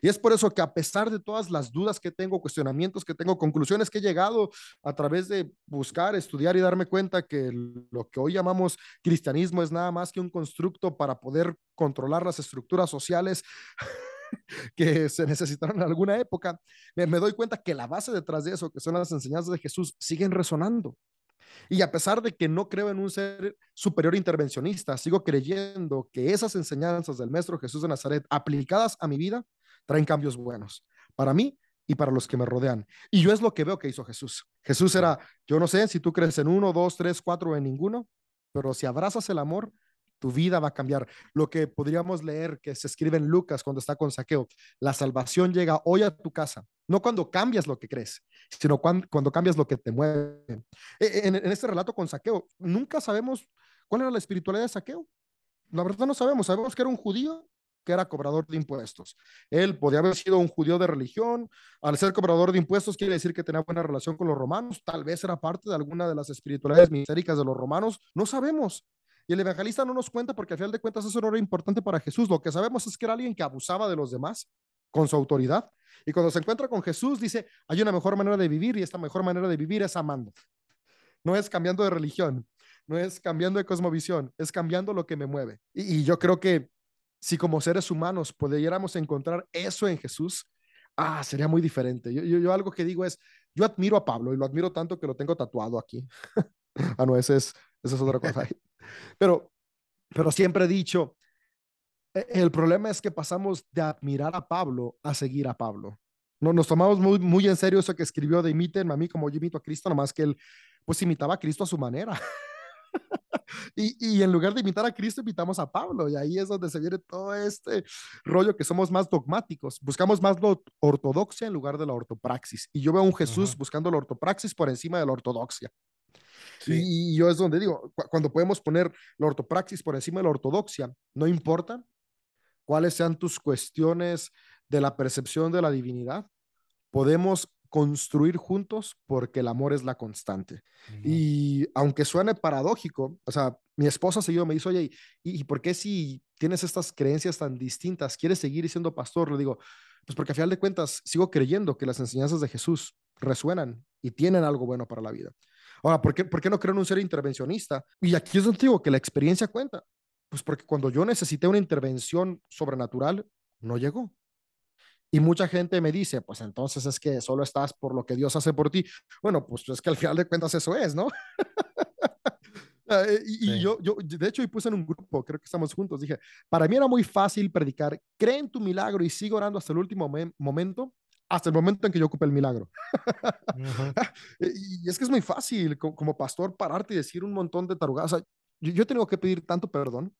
Y es por eso que a pesar de todas las dudas que tengo, cuestionamientos que tengo, conclusiones que he llegado a través de buscar, estudiar y darme cuenta que lo que hoy llamamos cristianismo es nada más que un constructo para poder controlar las estructuras sociales que se necesitaron en alguna época, me, doy cuenta que la base detrás de eso, que son las enseñanzas de Jesús, siguen resonando. Y a pesar de que no creo en un ser superior intervencionista, sigo creyendo que esas enseñanzas del Maestro Jesús de Nazaret aplicadas a mi vida traen cambios buenos para mí y para los que me rodean. Y yo es lo que veo que hizo Jesús. Jesús era, yo no sé si tú crees en uno, dos, tres, cuatro, en ninguno, pero si abrazas el amor, tu vida va a cambiar. Lo que podríamos leer que se escribe en Lucas cuando está con saqueo, la salvación llega hoy a tu casa, no cuando cambias lo que crees, sino cuando, cuando cambias lo que te mueve. E, e, en, este relato con saqueo, nunca sabemos cuál era la espiritualidad de saqueo. La verdad no sabemos, sabemos que era un judío que era cobrador de impuestos. Él podía haber sido un judío de religión, al ser cobrador de impuestos quiere decir que tenía buena relación con los romanos, tal vez era parte de alguna de las espiritualidades mistéricas de los romanos, no sabemos, y el evangelista no nos cuenta porque al final de cuentas eso no era importante para Jesús. Lo que sabemos es que era alguien que abusaba de los demás con su autoridad. Y cuando se encuentra con Jesús, dice, hay una mejor manera de vivir y esta mejor manera de vivir es amando. No es cambiando de religión, no es cambiando de cosmovisión, es cambiando lo que me mueve. Y, yo creo que si como seres humanos pudiéramos encontrar eso en Jesús, ah, sería muy diferente. Yo, yo, algo que digo es, yo admiro a Pablo y lo admiro tanto que lo tengo tatuado aquí. ah, no, ese es, esa es otra cosa. Pero, pero siempre he dicho, e, el problema es que pasamos de admirar a Pablo a seguir a Pablo. No, nos tomamos muy, muy en serio eso que escribió de imiten a mí como yo imito a Cristo, nomás que él pues imitaba a Cristo a su manera. y, y, en lugar de imitar a Cristo, imitamos a Pablo. Y ahí es donde se viene todo este rollo que somos más dogmáticos. Buscamos más la ortodoxia en lugar de la ortopraxis. Y yo veo a un Jesús buscando la ortopraxis por encima de la ortodoxia. Sí. Y, y, yo es donde digo, cu cuando podemos poner la ortopraxis por encima de la ortodoxia, no importa cuáles sean tus cuestiones de la percepción de la divinidad, podemos construir juntos porque el amor es la constante. Uh -huh. Y aunque suene paradójico, o sea, mi esposa seguido me dice, oye, ¿y, ¿y por qué si tienes estas creencias tan distintas, quieres seguir siendo pastor? Le digo, pues porque a final de cuentas sigo creyendo que las enseñanzas de Jesús resuenan y tienen algo bueno para la vida. Ahora, ¿por qué, ¿por qué no creo en un ser intervencionista? Y aquí es donde digo que la experiencia cuenta. Pues porque cuando yo necesité una intervención sobrenatural, no llegó. Y mucha gente me dice, pues entonces es que solo estás por lo que Dios hace por ti. Bueno, pues es que al final de cuentas eso es, ¿no? Ah, y, sí. y yo, yo, de hecho, y puse en un grupo, creo que estamos juntos, dije, para mí era muy fácil predicar, cree en tu milagro y sigo orando hasta el último momento, hasta el momento en que yo ocupe el milagro. Uh -huh. y es que es muy fácil como pastor pararte y decir un montón de tarugadas. O sea, yo, yo tengo que pedir tanto perdón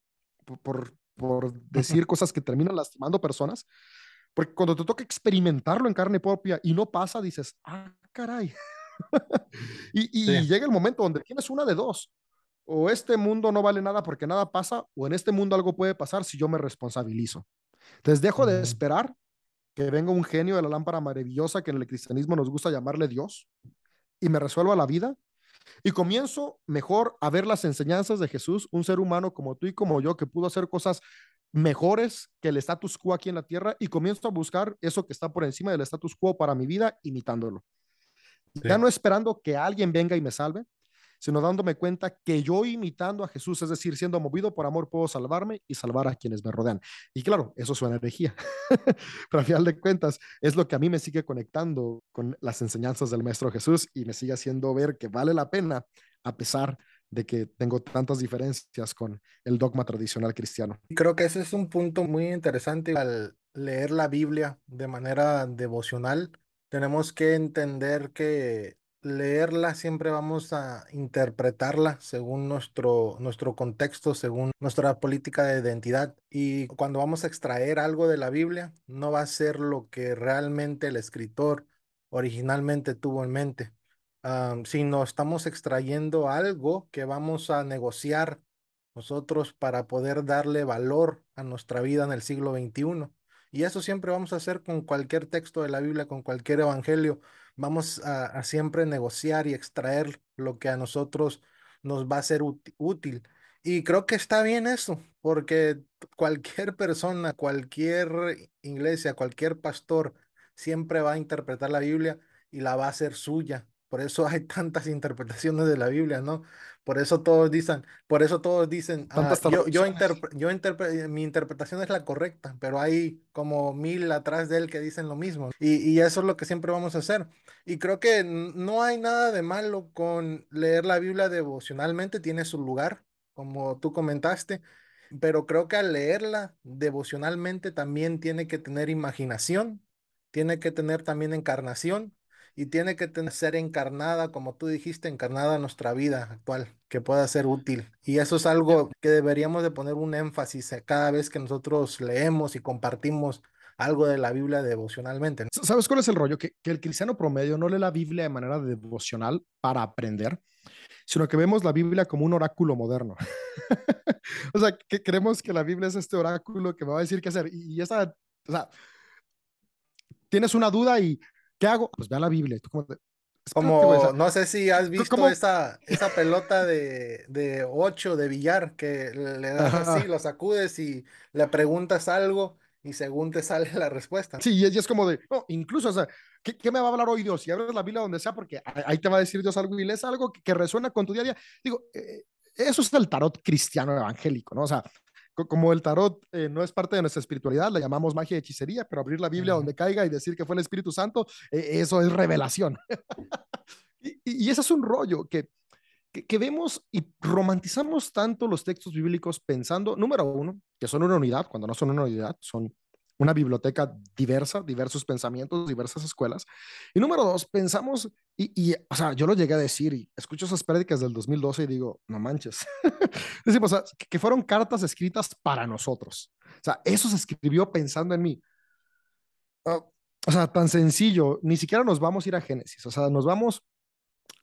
por, por, por decir uh -huh. cosas que terminan lastimando personas, porque cuando te toca experimentarlo en carne propia y no pasa, dices, ah, caray. y, y sí. llega el momento donde tienes una de dos. O este mundo no vale nada porque nada pasa, o en este mundo algo puede pasar si yo me responsabilizo. Entonces dejo uh -huh. de esperar que venga un genio de la lámpara maravillosa que en el cristianismo nos gusta llamarle Dios y me resuelva la vida. Y comienzo mejor a ver las enseñanzas de Jesús, un ser humano como tú y como yo que pudo hacer cosas mejores que el status quo aquí en la tierra y comienzo a buscar eso que está por encima del status quo para mi vida, imitándolo. Sí. Ya no esperando que alguien venga y me salve, sino dándome cuenta que yo imitando a Jesús, es decir, siendo movido por amor, puedo salvarme y salvar a quienes me rodean. Y claro, eso suena herejía, pero al final de cuentas es lo que a mí me sigue conectando con las enseñanzas del Maestro Jesús y me sigue haciendo ver que vale la pena a pesar de que tengo tantas diferencias con el dogma tradicional cristiano.
Creo que ese es un punto muy interesante al leer la Biblia de manera devocional. Tenemos que entender que leerla siempre vamos a interpretarla según nuestro, nuestro contexto, según nuestra política de identidad. Y cuando vamos a extraer algo de la Biblia, no va a ser lo que realmente el escritor originalmente tuvo en mente, um, sino estamos extrayendo algo que vamos a negociar nosotros para poder darle valor a nuestra vida en el siglo XXI. Y eso siempre vamos a hacer con cualquier texto de la Biblia, con cualquier evangelio vamos a, siempre negociar y extraer lo que a nosotros nos va a ser útil. Y creo que está bien eso, porque cualquier persona, cualquier iglesia, cualquier pastor siempre va a interpretar la Biblia y la va a hacer suya. Por eso hay tantas interpretaciones de la Biblia, ¿no? Por eso todos dicen, por eso todos dicen, ah, yo, yo, interpre, yo interpre, mi interpretación es la correcta, pero hay como mil atrás de él que dicen lo mismo. Y, y, eso es lo que siempre vamos a hacer. Y creo que no hay nada de malo con leer la Biblia devocionalmente, tiene su lugar, como tú comentaste, pero creo que al leerla devocionalmente también tiene que tener imaginación, tiene que tener también encarnación y tiene que ser encarnada, como tú dijiste, encarnada en nuestra vida actual, que pueda ser útil. Y eso es algo que deberíamos de poner un énfasis cada vez que nosotros leemos y compartimos algo de la Biblia devocionalmente.
¿Sabes cuál es el rollo? Que, que el cristiano promedio no lee la Biblia de manera devocional para aprender, sino que vemos la Biblia como un oráculo moderno. o sea, que creemos que la Biblia es este oráculo que me va a decir qué hacer. Y, y esa, o sea, tienes una duda y ¿qué hago? Pues ve a la Biblia. Tú como,
como no sé si has visto esa, esa pelota de, de ocho de billar que le das así, lo sacudes y le preguntas algo y según te sale la respuesta.
Sí, y es, como de, no, incluso, o sea, ¿qué, ¿qué, me va a hablar hoy Dios? Si abres la Biblia donde sea, porque ahí te va a decir Dios algo y lees algo que, que resuena con tu día a día. Digo, eh, eso es el tarot cristiano evangélico, ¿no? O sea, como el tarot eh, no es parte de nuestra espiritualidad, la llamamos magia y hechicería, pero abrir la Biblia uh -huh. donde caiga y decir que fue el Espíritu Santo, eh, eso es revelación. y, y, ese es un rollo que, que, que, vemos y romantizamos tanto los textos bíblicos pensando, número uno, que son una unidad, cuando no son una unidad, son una biblioteca diversa, diversos pensamientos, diversas escuelas. Y número dos, pensamos, y, y o sea, yo lo llegué a decir y escucho esas prédicas del 2012 y digo, no manches. Decimos, o sea, que fueron cartas escritas para nosotros. O sea, eso se escribió pensando en mí. O sea, tan sencillo, ni siquiera nos vamos a ir a Génesis, o sea, nos vamos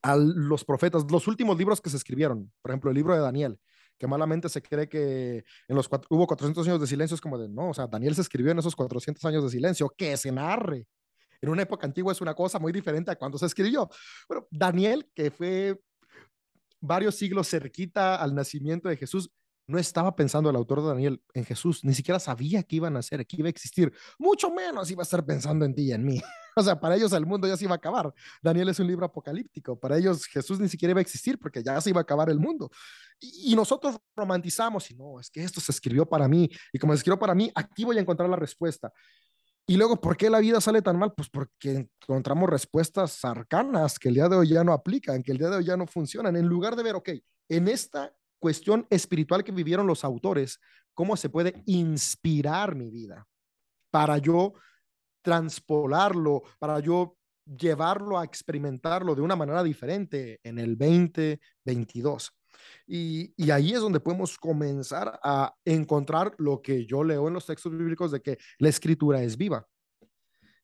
a los profetas, los últimos libros que se escribieron, por ejemplo, el libro de Daniel que malamente se cree que en los cuatro, hubo 400 años de silencio, es como de, no, o sea, Daniel se escribió en esos 400 años de silencio, que se narre. En una época antigua es una cosa muy diferente a cuando se escribió. Bueno, Daniel, que fue varios siglos cerquita al nacimiento de Jesús, no estaba pensando el autor de Daniel en Jesús, ni siquiera sabía que iba a nacer, que iba a existir, mucho menos iba a estar pensando en ti y en mí. O sea, para ellos el mundo ya se iba a acabar. Daniel es un libro apocalíptico. Para ellos Jesús ni siquiera iba a existir porque ya se iba a acabar el mundo. Y, nosotros romantizamos y no, es que esto se escribió para mí. Y como se escribió para mí, aquí voy a encontrar la respuesta. Y luego, ¿por qué la vida sale tan mal? Pues porque encontramos respuestas arcanas que el día de hoy ya no aplican, que el día de hoy ya no funcionan. En lugar de ver, ok, en esta cuestión espiritual que vivieron los autores, ¿cómo se puede inspirar mi vida para yo transpolarlo, para yo llevarlo a experimentarlo de una manera diferente en el 2022? Y, y, ahí es donde podemos comenzar a encontrar lo que yo leo en los textos bíblicos de que la escritura es viva.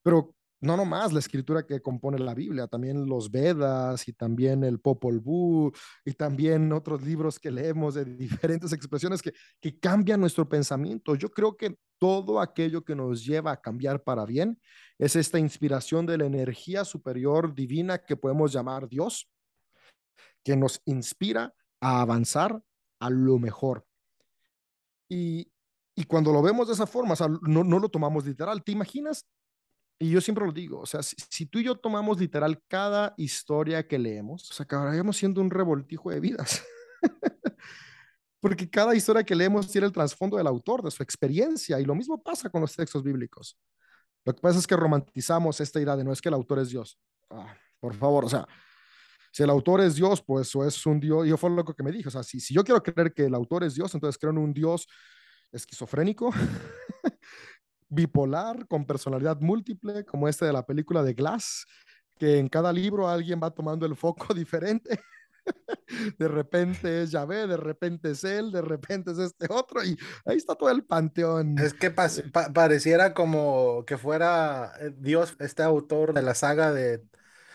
Pero no nomás la escritura que compone la Biblia, también los Vedas y también el Popol Vuh y también otros libros que leemos de diferentes expresiones que, que cambian nuestro pensamiento. Yo creo que todo aquello que nos lleva a cambiar para bien es esta inspiración de la energía superior divina que podemos llamar Dios, que nos inspira a avanzar a lo mejor. Y, y cuando lo vemos de esa forma, o sea, no, no, lo tomamos literal. ¿Te imaginas? Y yo siempre lo digo, o sea, si, si, tú y yo tomamos literal cada historia que leemos, sea, acabaríamos siendo un revoltijo de vidas. Porque cada historia que leemos tiene el trasfondo del autor, de su experiencia, y lo mismo pasa con los textos bíblicos. Lo que pasa es que romantizamos esta idea de no es que el autor es Dios. Ah, por favor, o sea, si el autor es Dios, pues o es un Dios, yo fue lo que me dijo, o sea, si, si yo quiero creer que el autor es Dios, entonces creo en un Dios esquizofrénico, bipolar, con personalidad múltiple, como este de la película de Glass, que en cada libro alguien va tomando el foco diferente. de repente es Yahvé, de repente es él, de repente es este otro, y ahí está todo el panteón.
Es que pa pareciera como que fuera eh, Dios, este autor de la saga de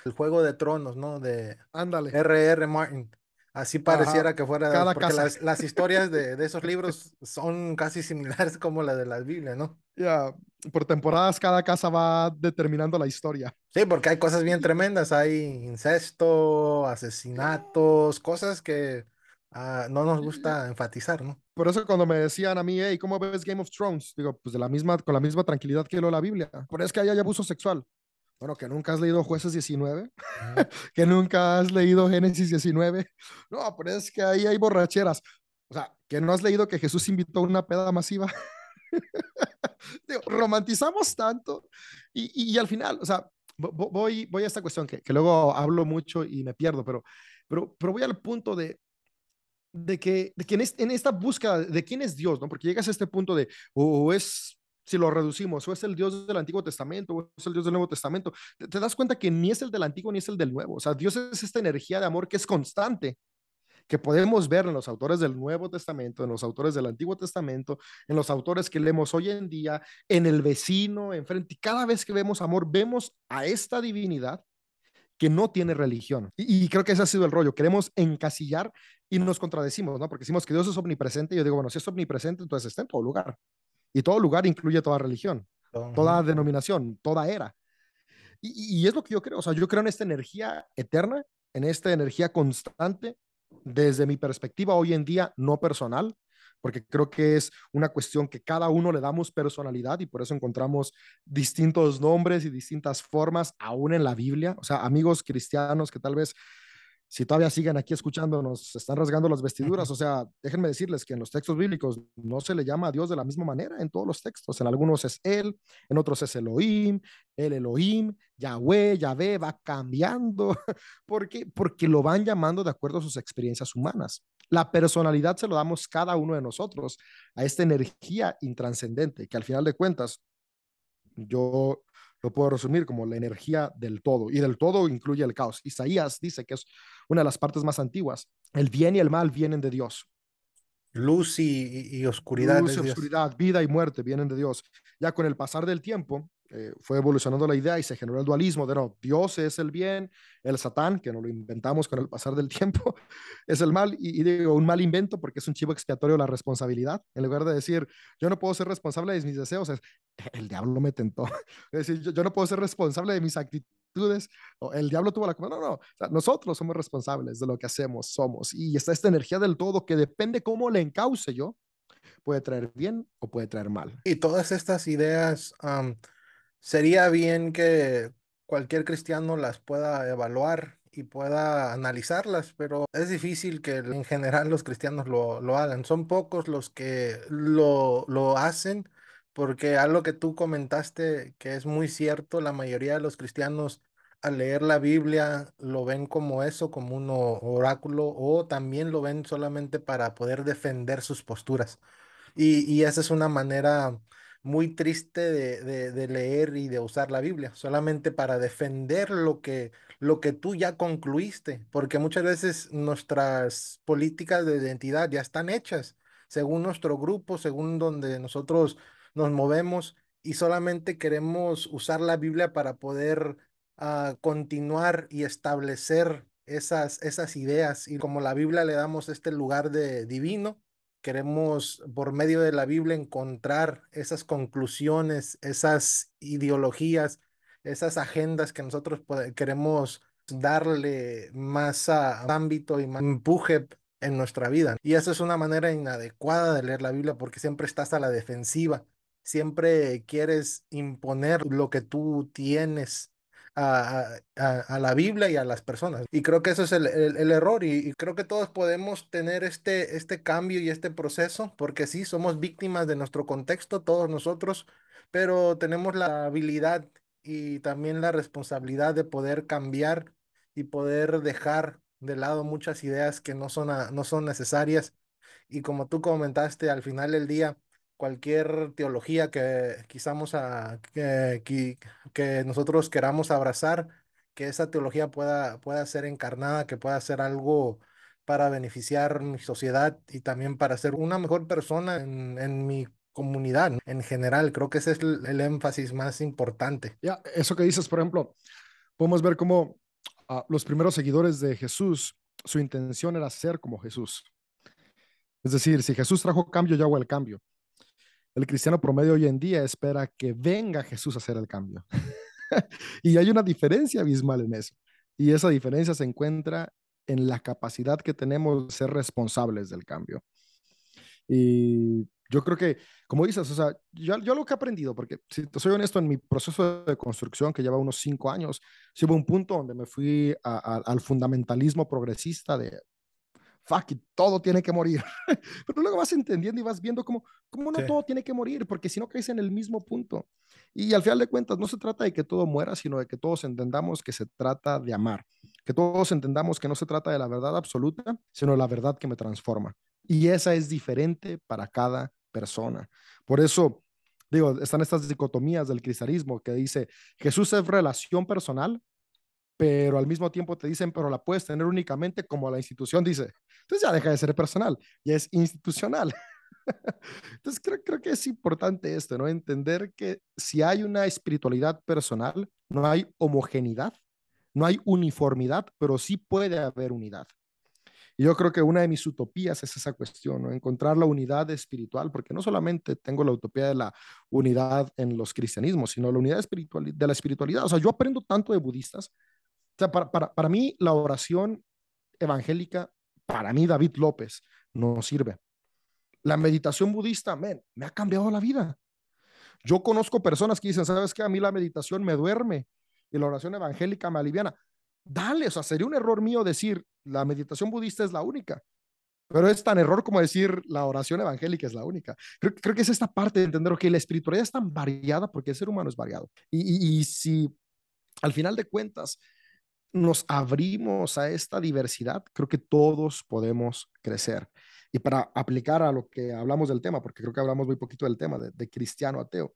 el Juego de Tronos, ¿no? De
Ándale.
R.R. Martin. Así pareciera Ajá, que fuera, cada porque casa. Las, las historias de, de, esos libros son casi similares como la de la Biblia, ¿no?
Ya, yeah. por temporadas cada casa va determinando la historia.
Sí, porque hay cosas bien tremendas, hay incesto, asesinatos, cosas que uh, no nos gusta enfatizar, ¿no?
Por eso cuando me decían a mí, hey, ¿cómo ves Game of Thrones? Digo, pues de la misma, con la misma tranquilidad que leo la Biblia. Pero es que ahí hay abuso sexual. Bueno, que nunca has leído Jueces 19, que nunca has leído Génesis 19. No, pero es que ahí hay borracheras. O sea, que no has leído que Jesús invitó a una peda masiva. Digo, romantizamos tanto y, y, al final, o sea, voy, voy a esta cuestión que, que, luego hablo mucho y me pierdo, pero, pero, pero voy al punto de, de que, de que en, este, en, esta búsqueda de quién es Dios, ¿no? Porque llegas a este punto de, o es si lo reducimos, o es el Dios del Antiguo Testamento, o es el Dios del Nuevo Testamento, te, das cuenta que ni es el del Antiguo ni es el del Nuevo. O sea, Dios es esta energía de amor que es constante, que podemos ver en los autores del Nuevo Testamento, en los autores del Antiguo Testamento, en los autores que leemos hoy en día, en el vecino, enfrente. Y cada vez que vemos amor, vemos a esta divinidad que no tiene religión. Y, y, creo que ese ha sido el rollo. Queremos encasillar y nos contradecimos, ¿no? Porque decimos que Dios es omnipresente. Y yo digo, bueno, si es omnipresente, entonces está en todo lugar. Y todo lugar incluye toda religión, toda denominación, toda era. Y, y, es lo que yo creo. O sea, yo creo en esta energía eterna, en esta energía constante, desde mi perspectiva hoy en día, no personal, porque creo que es una cuestión que cada uno le damos personalidad y por eso encontramos distintos nombres y distintas formas aún en la Biblia. O sea, amigos cristianos que tal vez si todavía siguen aquí escuchándonos, están rasgando las vestiduras. O sea, déjenme decirles que en los textos bíblicos no se le llama a Dios de la misma manera en todos los textos. En algunos es Él, en otros es Elohim, el Elohim, Yahweh, Yahvé, va cambiando. ¿Por qué? Porque lo van llamando de acuerdo a sus experiencias humanas. La personalidad se lo damos cada uno de nosotros a esta energía intranscendente, que al final de cuentas, yo lo puedo resumir como la energía del todo, y del todo incluye el caos. Isaías dice que es una de las partes más antiguas. El bien y el mal vienen de Dios.
Luz y, y oscuridad.
Luz y oscuridad, vida y muerte vienen de Dios. Ya con el pasar del tiempo, eh, fue evolucionando la idea y se generó el dualismo de no, Dios es el bien, el Satán, que no lo inventamos con el pasar del tiempo, es el mal, y, y, digo un mal invento porque es un chivo expiatorio la responsabilidad. En lugar de decir, yo no puedo ser responsable de mis deseos, es, el diablo me tentó. Es decir, yo, no puedo ser responsable de mis actitudes, o el diablo tuvo la culpa. No, no, nosotros somos responsables de lo que hacemos, somos. Y está esta energía del todo que depende cómo le encauce yo, puede traer bien o puede traer mal.
Y todas estas ideas... sería bien que cualquier cristiano las pueda evaluar y pueda analizarlas, pero es difícil que en general los cristianos lo, lo hagan. Son pocos los que lo, lo hacen, porque algo que tú comentaste que es muy cierto, la mayoría de los cristianos al leer la Biblia lo ven como eso, como un oráculo, o también lo ven solamente para poder defender sus posturas. Y, y esa es una manera muy triste de, de- leer y de usar la Biblia, solamente para defender lo que, lo que tú ya concluiste, porque muchas veces nuestras políticas de identidad ya están hechas según nuestro grupo, según donde nosotros nos movemos, y solamente queremos usar la Biblia para poder ah, continuar y establecer esas, esas ideas. Y como la Biblia le damos este lugar de divino, queremos por medio de la Biblia encontrar esas conclusiones, esas ideologías, esas agendas que nosotros queremos darle más ámbito y más empuje en nuestra vida. Y eso es una manera inadecuada de leer la Biblia porque siempre estás a la defensiva, siempre quieres imponer lo que tú tienes a, a- la Biblia y a las personas. Y creo que eso es el, el- error y, creo que todos podemos tener este, este cambio y este proceso, porque sí, somos víctimas de nuestro contexto, todos nosotros, pero tenemos la habilidad y también la responsabilidad de poder cambiar y poder dejar de lado muchas ideas que no son, no son necesarias. Y como tú comentaste, al final del día cualquier teología que quizamos a, que, que- que nosotros queramos abrazar, que esa teología pueda, pueda ser encarnada, que pueda ser algo para beneficiar mi sociedad y también para ser una mejor persona en, en mi comunidad en general. Creo que ese es el, el énfasis más importante.
Ya, eso que dices, por ejemplo, podemos ver cómo uh, los primeros seguidores de Jesús, su intención era ser como Jesús. Es decir, si Jesús trajo cambio, yo hago el cambio. El cristiano promedio hoy en día espera que venga Jesús a hacer el cambio. y hay una diferencia abismal en eso. Y esa diferencia se encuentra en la capacidad que tenemos de ser responsables del cambio. Y yo creo que, como dices, o sea, yo, yo lo que he aprendido, porque si te soy honesto, en mi proceso de construcción, que lleva unos cinco años, sí hubo un punto donde me fui al fundamentalismo progresista de, fuck it, todo tiene que morir. Pero luego vas entendiendo y vas viendo cómo, cómo no
Sí.
todo tiene que morir, porque si no caes en el mismo punto. Y al final de cuentas, no se trata de que todo muera, sino de que todos entendamos que se trata de amar, que todos entendamos que no se trata de la verdad absoluta, sino de la verdad que me transforma. Y esa es diferente para cada persona. Por eso, digo, están estas dicotomías del cristianismo que dice, Jesús es relación personal, pero al mismo tiempo te dicen, pero la puedes tener únicamente como la institución dice. Entonces ya deja de ser personal, ya es institucional. Entonces creo, creo que es importante esto, ¿no? Entender que si hay una espiritualidad personal, no hay homogeneidad, no hay uniformidad, pero sí puede haber unidad. Y yo creo que una de mis utopías es esa cuestión, ¿no? encontrar la unidad espiritual, porque no solamente tengo la utopía de la unidad en los cristianismos, sino la unidad espiritual, de la espiritualidad. O sea, yo aprendo tanto de budistas. O sea, para, para, para mí la oración evangélica, para mí David López, no sirve. La meditación budista, man, me ha cambiado la vida. Yo conozco personas que dicen, ¿sabes qué? A mí la meditación me duerme y la oración evangélica me aliviana. Dale, o sea, sería un error mío decir, la meditación budista es la única. Pero es tan error como decir la oración evangélica es la única. Creo, creo que es esta parte de entender que la espiritualidad es tan variada porque el ser humano es variado. Y, y, y si al final de cuentas nos abrimos a esta diversidad, creo que todos podemos crecer. Y para aplicar a lo que hablamos del tema, porque creo que hablamos muy poquito del tema de, de cristiano ateo,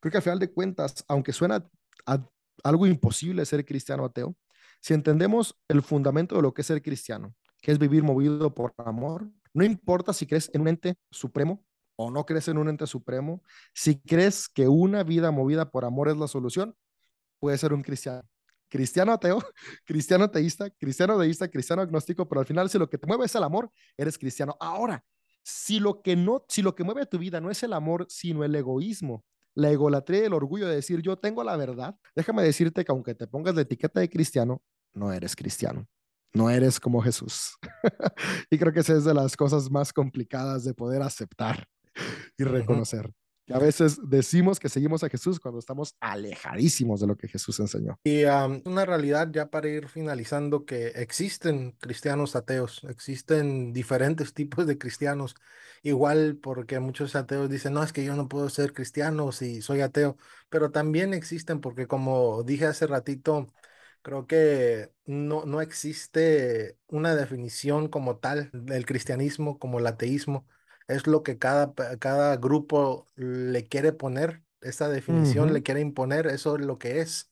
creo que al final de cuentas, aunque suena a algo imposible ser cristiano ateo, si entendemos el fundamento de lo que es ser cristiano, que es vivir movido por amor, no importa si crees en un ente supremo o no crees en un ente supremo, si crees que una vida movida por amor es la solución, puedes ser un cristiano. Cristiano ateo, cristiano ateísta, cristiano deísta, cristiano agnóstico, pero al final si lo que te mueve es el amor, eres cristiano. Ahora, si lo que no, si lo que mueve tu vida no es el amor, sino el egoísmo, la egolatría y el orgullo de decir yo tengo la verdad, déjame decirte que aunque te pongas la etiqueta de cristiano, no eres cristiano. No eres como Jesús. y creo que esa es de las cosas más complicadas de poder aceptar y reconocer. Que a veces decimos que seguimos a Jesús cuando estamos alejadísimos de lo que Jesús enseñó.
Y um, una realidad ya para ir finalizando que existen cristianos ateos, existen diferentes tipos de cristianos, igual porque muchos ateos dicen, no, es que yo no puedo ser cristiano si soy ateo, pero también existen porque como dije hace ratito, creo que no, no existe una definición como tal del cristianismo como el ateísmo es lo que cada, cada grupo le quiere poner, esa definición le quiere imponer, eso es lo que es.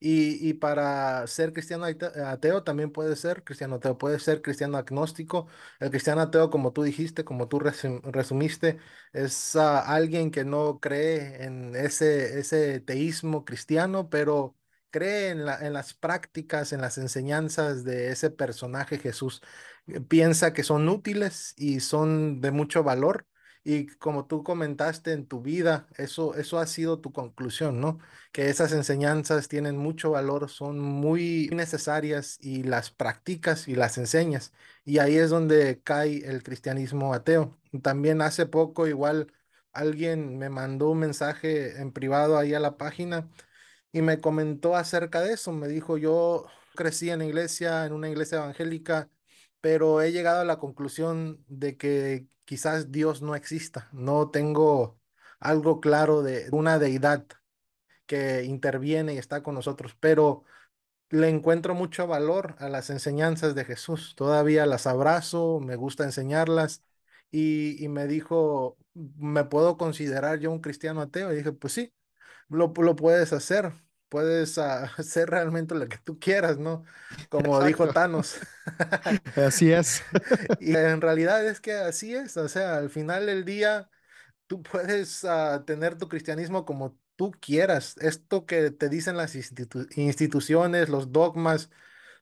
Y, y para ser cristiano ate- ateo también puede ser cristiano ateo, puede ser cristiano agnóstico. El cristiano ateo, como tú dijiste, como tú resum- resumiste, es alguien que no cree en ese, ese teísmo cristiano, pero cree en la- en las prácticas, en las enseñanzas de ese personaje Jesús eh, piensa que son útiles y son de mucho valor. Y como tú comentaste en tu vida, eso, eso ha sido tu conclusión, ¿no? Que esas enseñanzas tienen mucho valor, son muy necesarias y las practicas y las enseñas. Y ahí es donde cae el cristianismo ateo. También hace poco, igual, alguien me mandó un mensaje en privado ahí a la página y me comentó acerca de eso. Me dijo, yo crecí en iglesia, en una iglesia evangélica, pero he llegado a la conclusión de que quizás Dios no exista. No tengo algo claro de una deidad que interviene y está con nosotros, pero le encuentro mucho valor a las enseñanzas de Jesús. Todavía las abrazo, me gusta enseñarlas. Y, y me dijo, ¿me puedo considerar yo un cristiano ateo? Y dije, pues sí lo, lo puedes hacer, puedes ah, hacer realmente lo que tú quieras, ¿no? Como dijo Thanos.
así es.
Y en realidad es que así es, o sea, al final del día tú puedes ah, tener tu cristianismo como tú quieras. Esto que te dicen las institu- instituciones, los dogmas,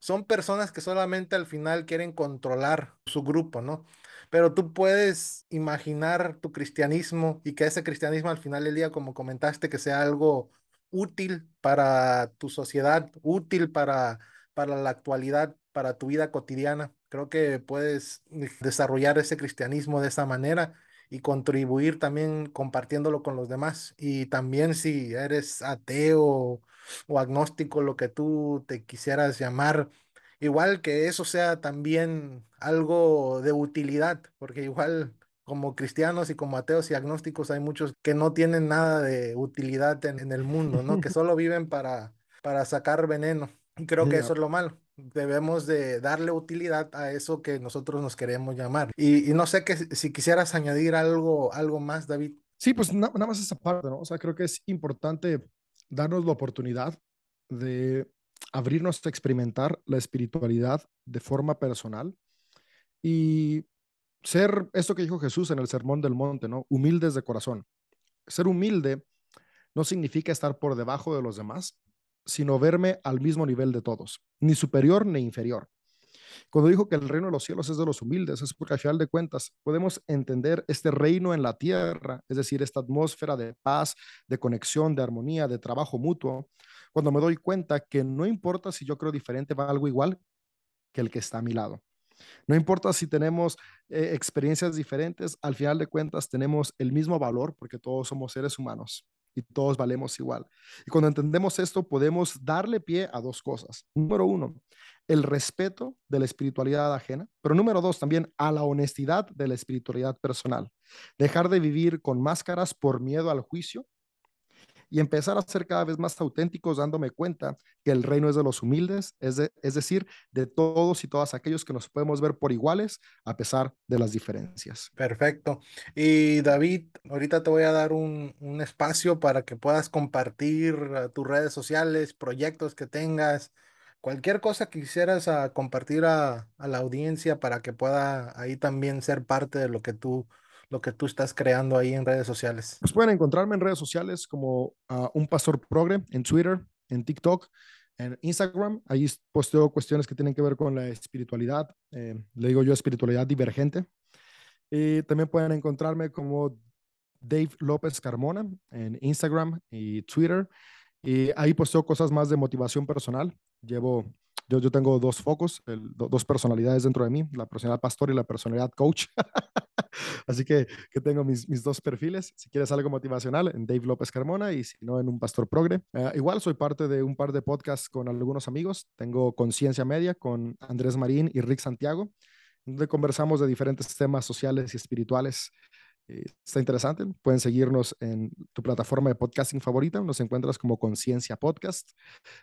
son personas que solamente al final quieren controlar su grupo, ¿no? Pero tú puedes imaginar tu cristianismo y que ese cristianismo al final del día, como comentaste, que sea algo útil para tu sociedad, útil para, para la actualidad, para tu vida cotidiana. Creo que puedes desarrollar ese cristianismo de esa manera y contribuir también compartiéndolo con los demás. Y también si eres ateo o agnóstico, lo que tú te quisieras llamar, igual que eso sea también algo de utilidad, porque igual como cristianos y como ateos y agnósticos hay muchos que no tienen nada de utilidad en, en el mundo, ¿no? Que solo viven para, para sacar veneno. Y creo que eso es lo malo. Debemos de darle utilidad a eso que nosotros nos queremos llamar. Y, y no sé que si si quisieras añadir algo, algo más, David.
Sí, pues na- nada más esa parte, ¿no? O sea, creo que es importante darnos la oportunidad de abrirnos a experimentar la espiritualidad de forma personal y ser esto que dijo Jesús en el Sermón del Monte, ¿no? Humildes de corazón. Ser humilde no significa estar por debajo de los demás, sino verme al mismo nivel de todos, ni superior ni inferior. Cuando dijo que el reino de los cielos es de los humildes, es porque al final de cuentas podemos entender este reino en la tierra, es decir, esta atmósfera de paz, de conexión, de armonía, de trabajo mutuo, cuando me doy cuenta que no importa si yo creo diferente, va algo igual que el que está a mi lado. No importa si tenemos eh, experiencias diferentes, al final de cuentas tenemos el mismo valor porque todos somos seres humanos y todos valemos igual. Y cuando entendemos esto, podemos darle pie a dos cosas. Número uno, el respeto de la espiritualidad ajena, pero número dos, también a la honestidad de la espiritualidad personal. Dejar de vivir con máscaras por miedo al juicio y empezar a ser cada vez más auténticos dándome cuenta que el reino es de los humildes, es, de, es decir, de todos y todas aquellos que nos podemos ver por iguales a pesar de las diferencias.
Perfecto. Y David, ahorita te voy a dar un, un espacio para que puedas compartir eh, tus redes sociales, proyectos que tengas, cualquier cosa que quisieras ah, compartir a, a la audiencia para que pueda ahí también ser parte de lo que tú, lo que tú estás creando ahí en redes sociales.
Pues pueden encontrarme en redes sociales como uh, un pastor progre en Twitter, en TikTok, en Instagram. Ahí posteo cuestiones que tienen que ver con la espiritualidad. Eh, le digo yo espiritualidad divergente. Y también pueden encontrarme como Dave López Carmona en Instagram y Twitter. Y ahí posteo cosas más de motivación personal. Llevo Yo, yo tengo dos focos, dos personalidades dentro de mí, la personalidad pastor y la personalidad coach. Así que, que tengo mis, mis, dos perfiles. Si quieres algo motivacional, en Dave López Carmona y si no, en un Pastor Progre. Uh, igual soy parte de un par de podcasts con algunos amigos. Tengo Conciencia Media con Andrés Marín y Rick Santiago, donde conversamos de diferentes temas sociales y espirituales está interesante. Pueden seguirnos en tu plataforma de podcasting favorita. Nos encuentras como Conciencia Podcast.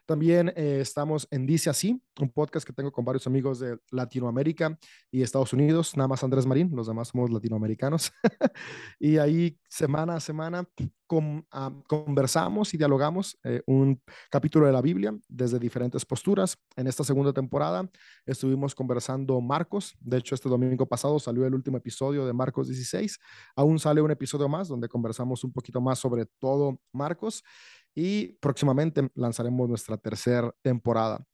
También eh, estamos en Dice Así, un podcast que tengo con varios amigos de Latinoamérica y Estados Unidos. Nada más Andrés Marín, los demás somos latinoamericanos. y ahí semana a semana uh, conversamos y dialogamos eh, un capítulo de la Biblia desde diferentes posturas. En esta segunda temporada estuvimos conversando Marcos. De hecho, este domingo pasado salió el último episodio de Marcos 16. Aún sale un episodio más donde conversamos un poquito más sobre todo Marcos y próximamente lanzaremos nuestra tercera temporada.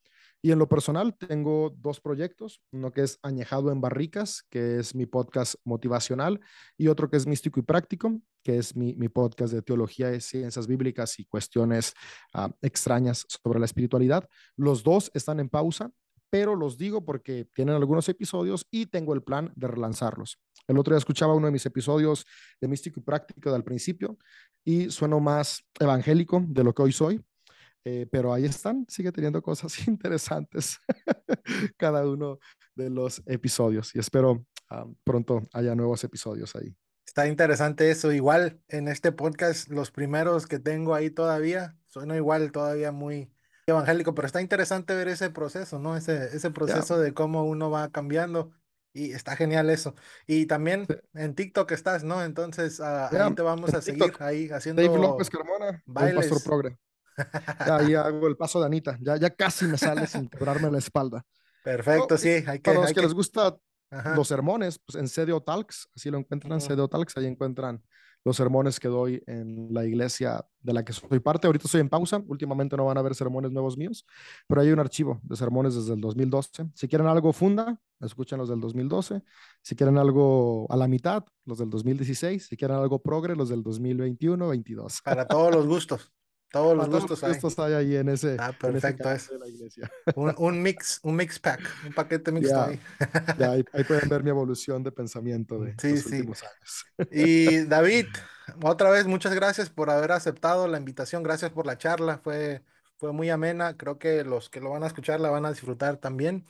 Y en lo personal tengo dos proyectos, uno que es Añejado en Barricas, que es mi podcast motivacional, y otro que es Místico y Práctico, que es mi, mi podcast de teología y ciencias bíblicas y cuestiones uh, extrañas sobre la espiritualidad. Los dos están en pausa, pero los digo porque tienen algunos episodios y tengo el plan de relanzarlos. El otro día escuchaba uno de mis episodios de Místico y Práctico del principio y sueno más evangélico de lo que hoy soy, eh, pero ahí están, sigue teniendo cosas interesantes cada uno de los episodios y espero um, pronto haya nuevos episodios ahí.
Está interesante eso. Igual en este podcast, los primeros que tengo ahí todavía, suena igual todavía muy evangélico, pero está interesante ver ese proceso, ¿no? Ese, ese proceso yeah. de cómo uno va cambiando y está genial eso. Y también en TikTok estás, ¿no? Entonces uh, yeah. ahí te vamos a seguir ahí haciendo
Dave López Carmona, bailes. Pastor Progre. Ya, ahí hago el paso de Anita. Ya, ya casi me sale sin quebrarme la espalda.
Perfecto, sí. Hay que,
para los
hay
que,
que...
les gusta Ajá. los sermones, pues en Cedio Talks, así lo encuentran. Cedio Talks, ahí encuentran los sermones que doy en la iglesia de la que soy parte. Ahorita estoy en pausa, últimamente no van a haber sermones nuevos míos, pero hay un archivo de sermones desde el 2012. Si quieren algo funda, escuchen los del 2012. Si quieren algo a la mitad, los del 2016. Si quieren algo progre, los del 2021, 22.
Para todos los gustos. Todos los gustos,
todos los gustos hay. hay. ahí en ese.
Ah, perfecto. En ese
de la iglesia.
Un, un, mix, un mix pack, un paquete mixto
yeah,
ahí.
yeah, ahí. ahí. pueden ver mi evolución de pensamiento de
sí,
los
sí.
últimos años.
Y David, otra vez, muchas gracias por haber aceptado la invitación. Gracias por la charla. Fue, fue muy amena. Creo que los que lo van a escuchar la van a disfrutar también.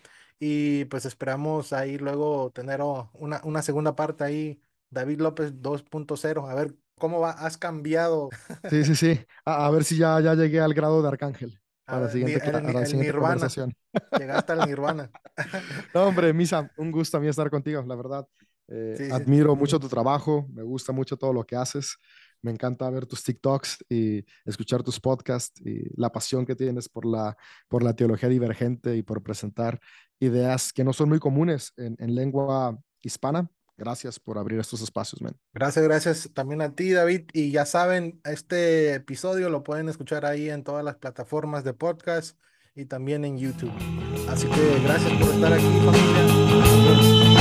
Y pues esperamos ahí luego tener oh, una, una segunda parte ahí. David López 2.0. A ver ¿Cómo va? ¿Has cambiado?
Sí, sí, sí. A, a, ver si ya, ya llegué al grado de arcángel. Para la siguiente,
el,
la siguiente conversación.
Llegaste al nirvana.
no, hombre, Misa, un gusto a mí estar contigo, la verdad. Eh, sí, admiro sí. mucho tu trabajo, me gusta mucho todo lo que haces. Me encanta ver tus TikToks y escuchar tus podcasts y la pasión que tienes por la, por la teología divergente y por presentar ideas que no son muy comunes en, en lengua hispana, Gracias por abrir estos espacios, man.
Gracias, gracias también a ti, David. Y ya saben, este episodio lo pueden escuchar ahí en todas las plataformas de podcast y también en YouTube. Así que gracias por estar aquí, familia.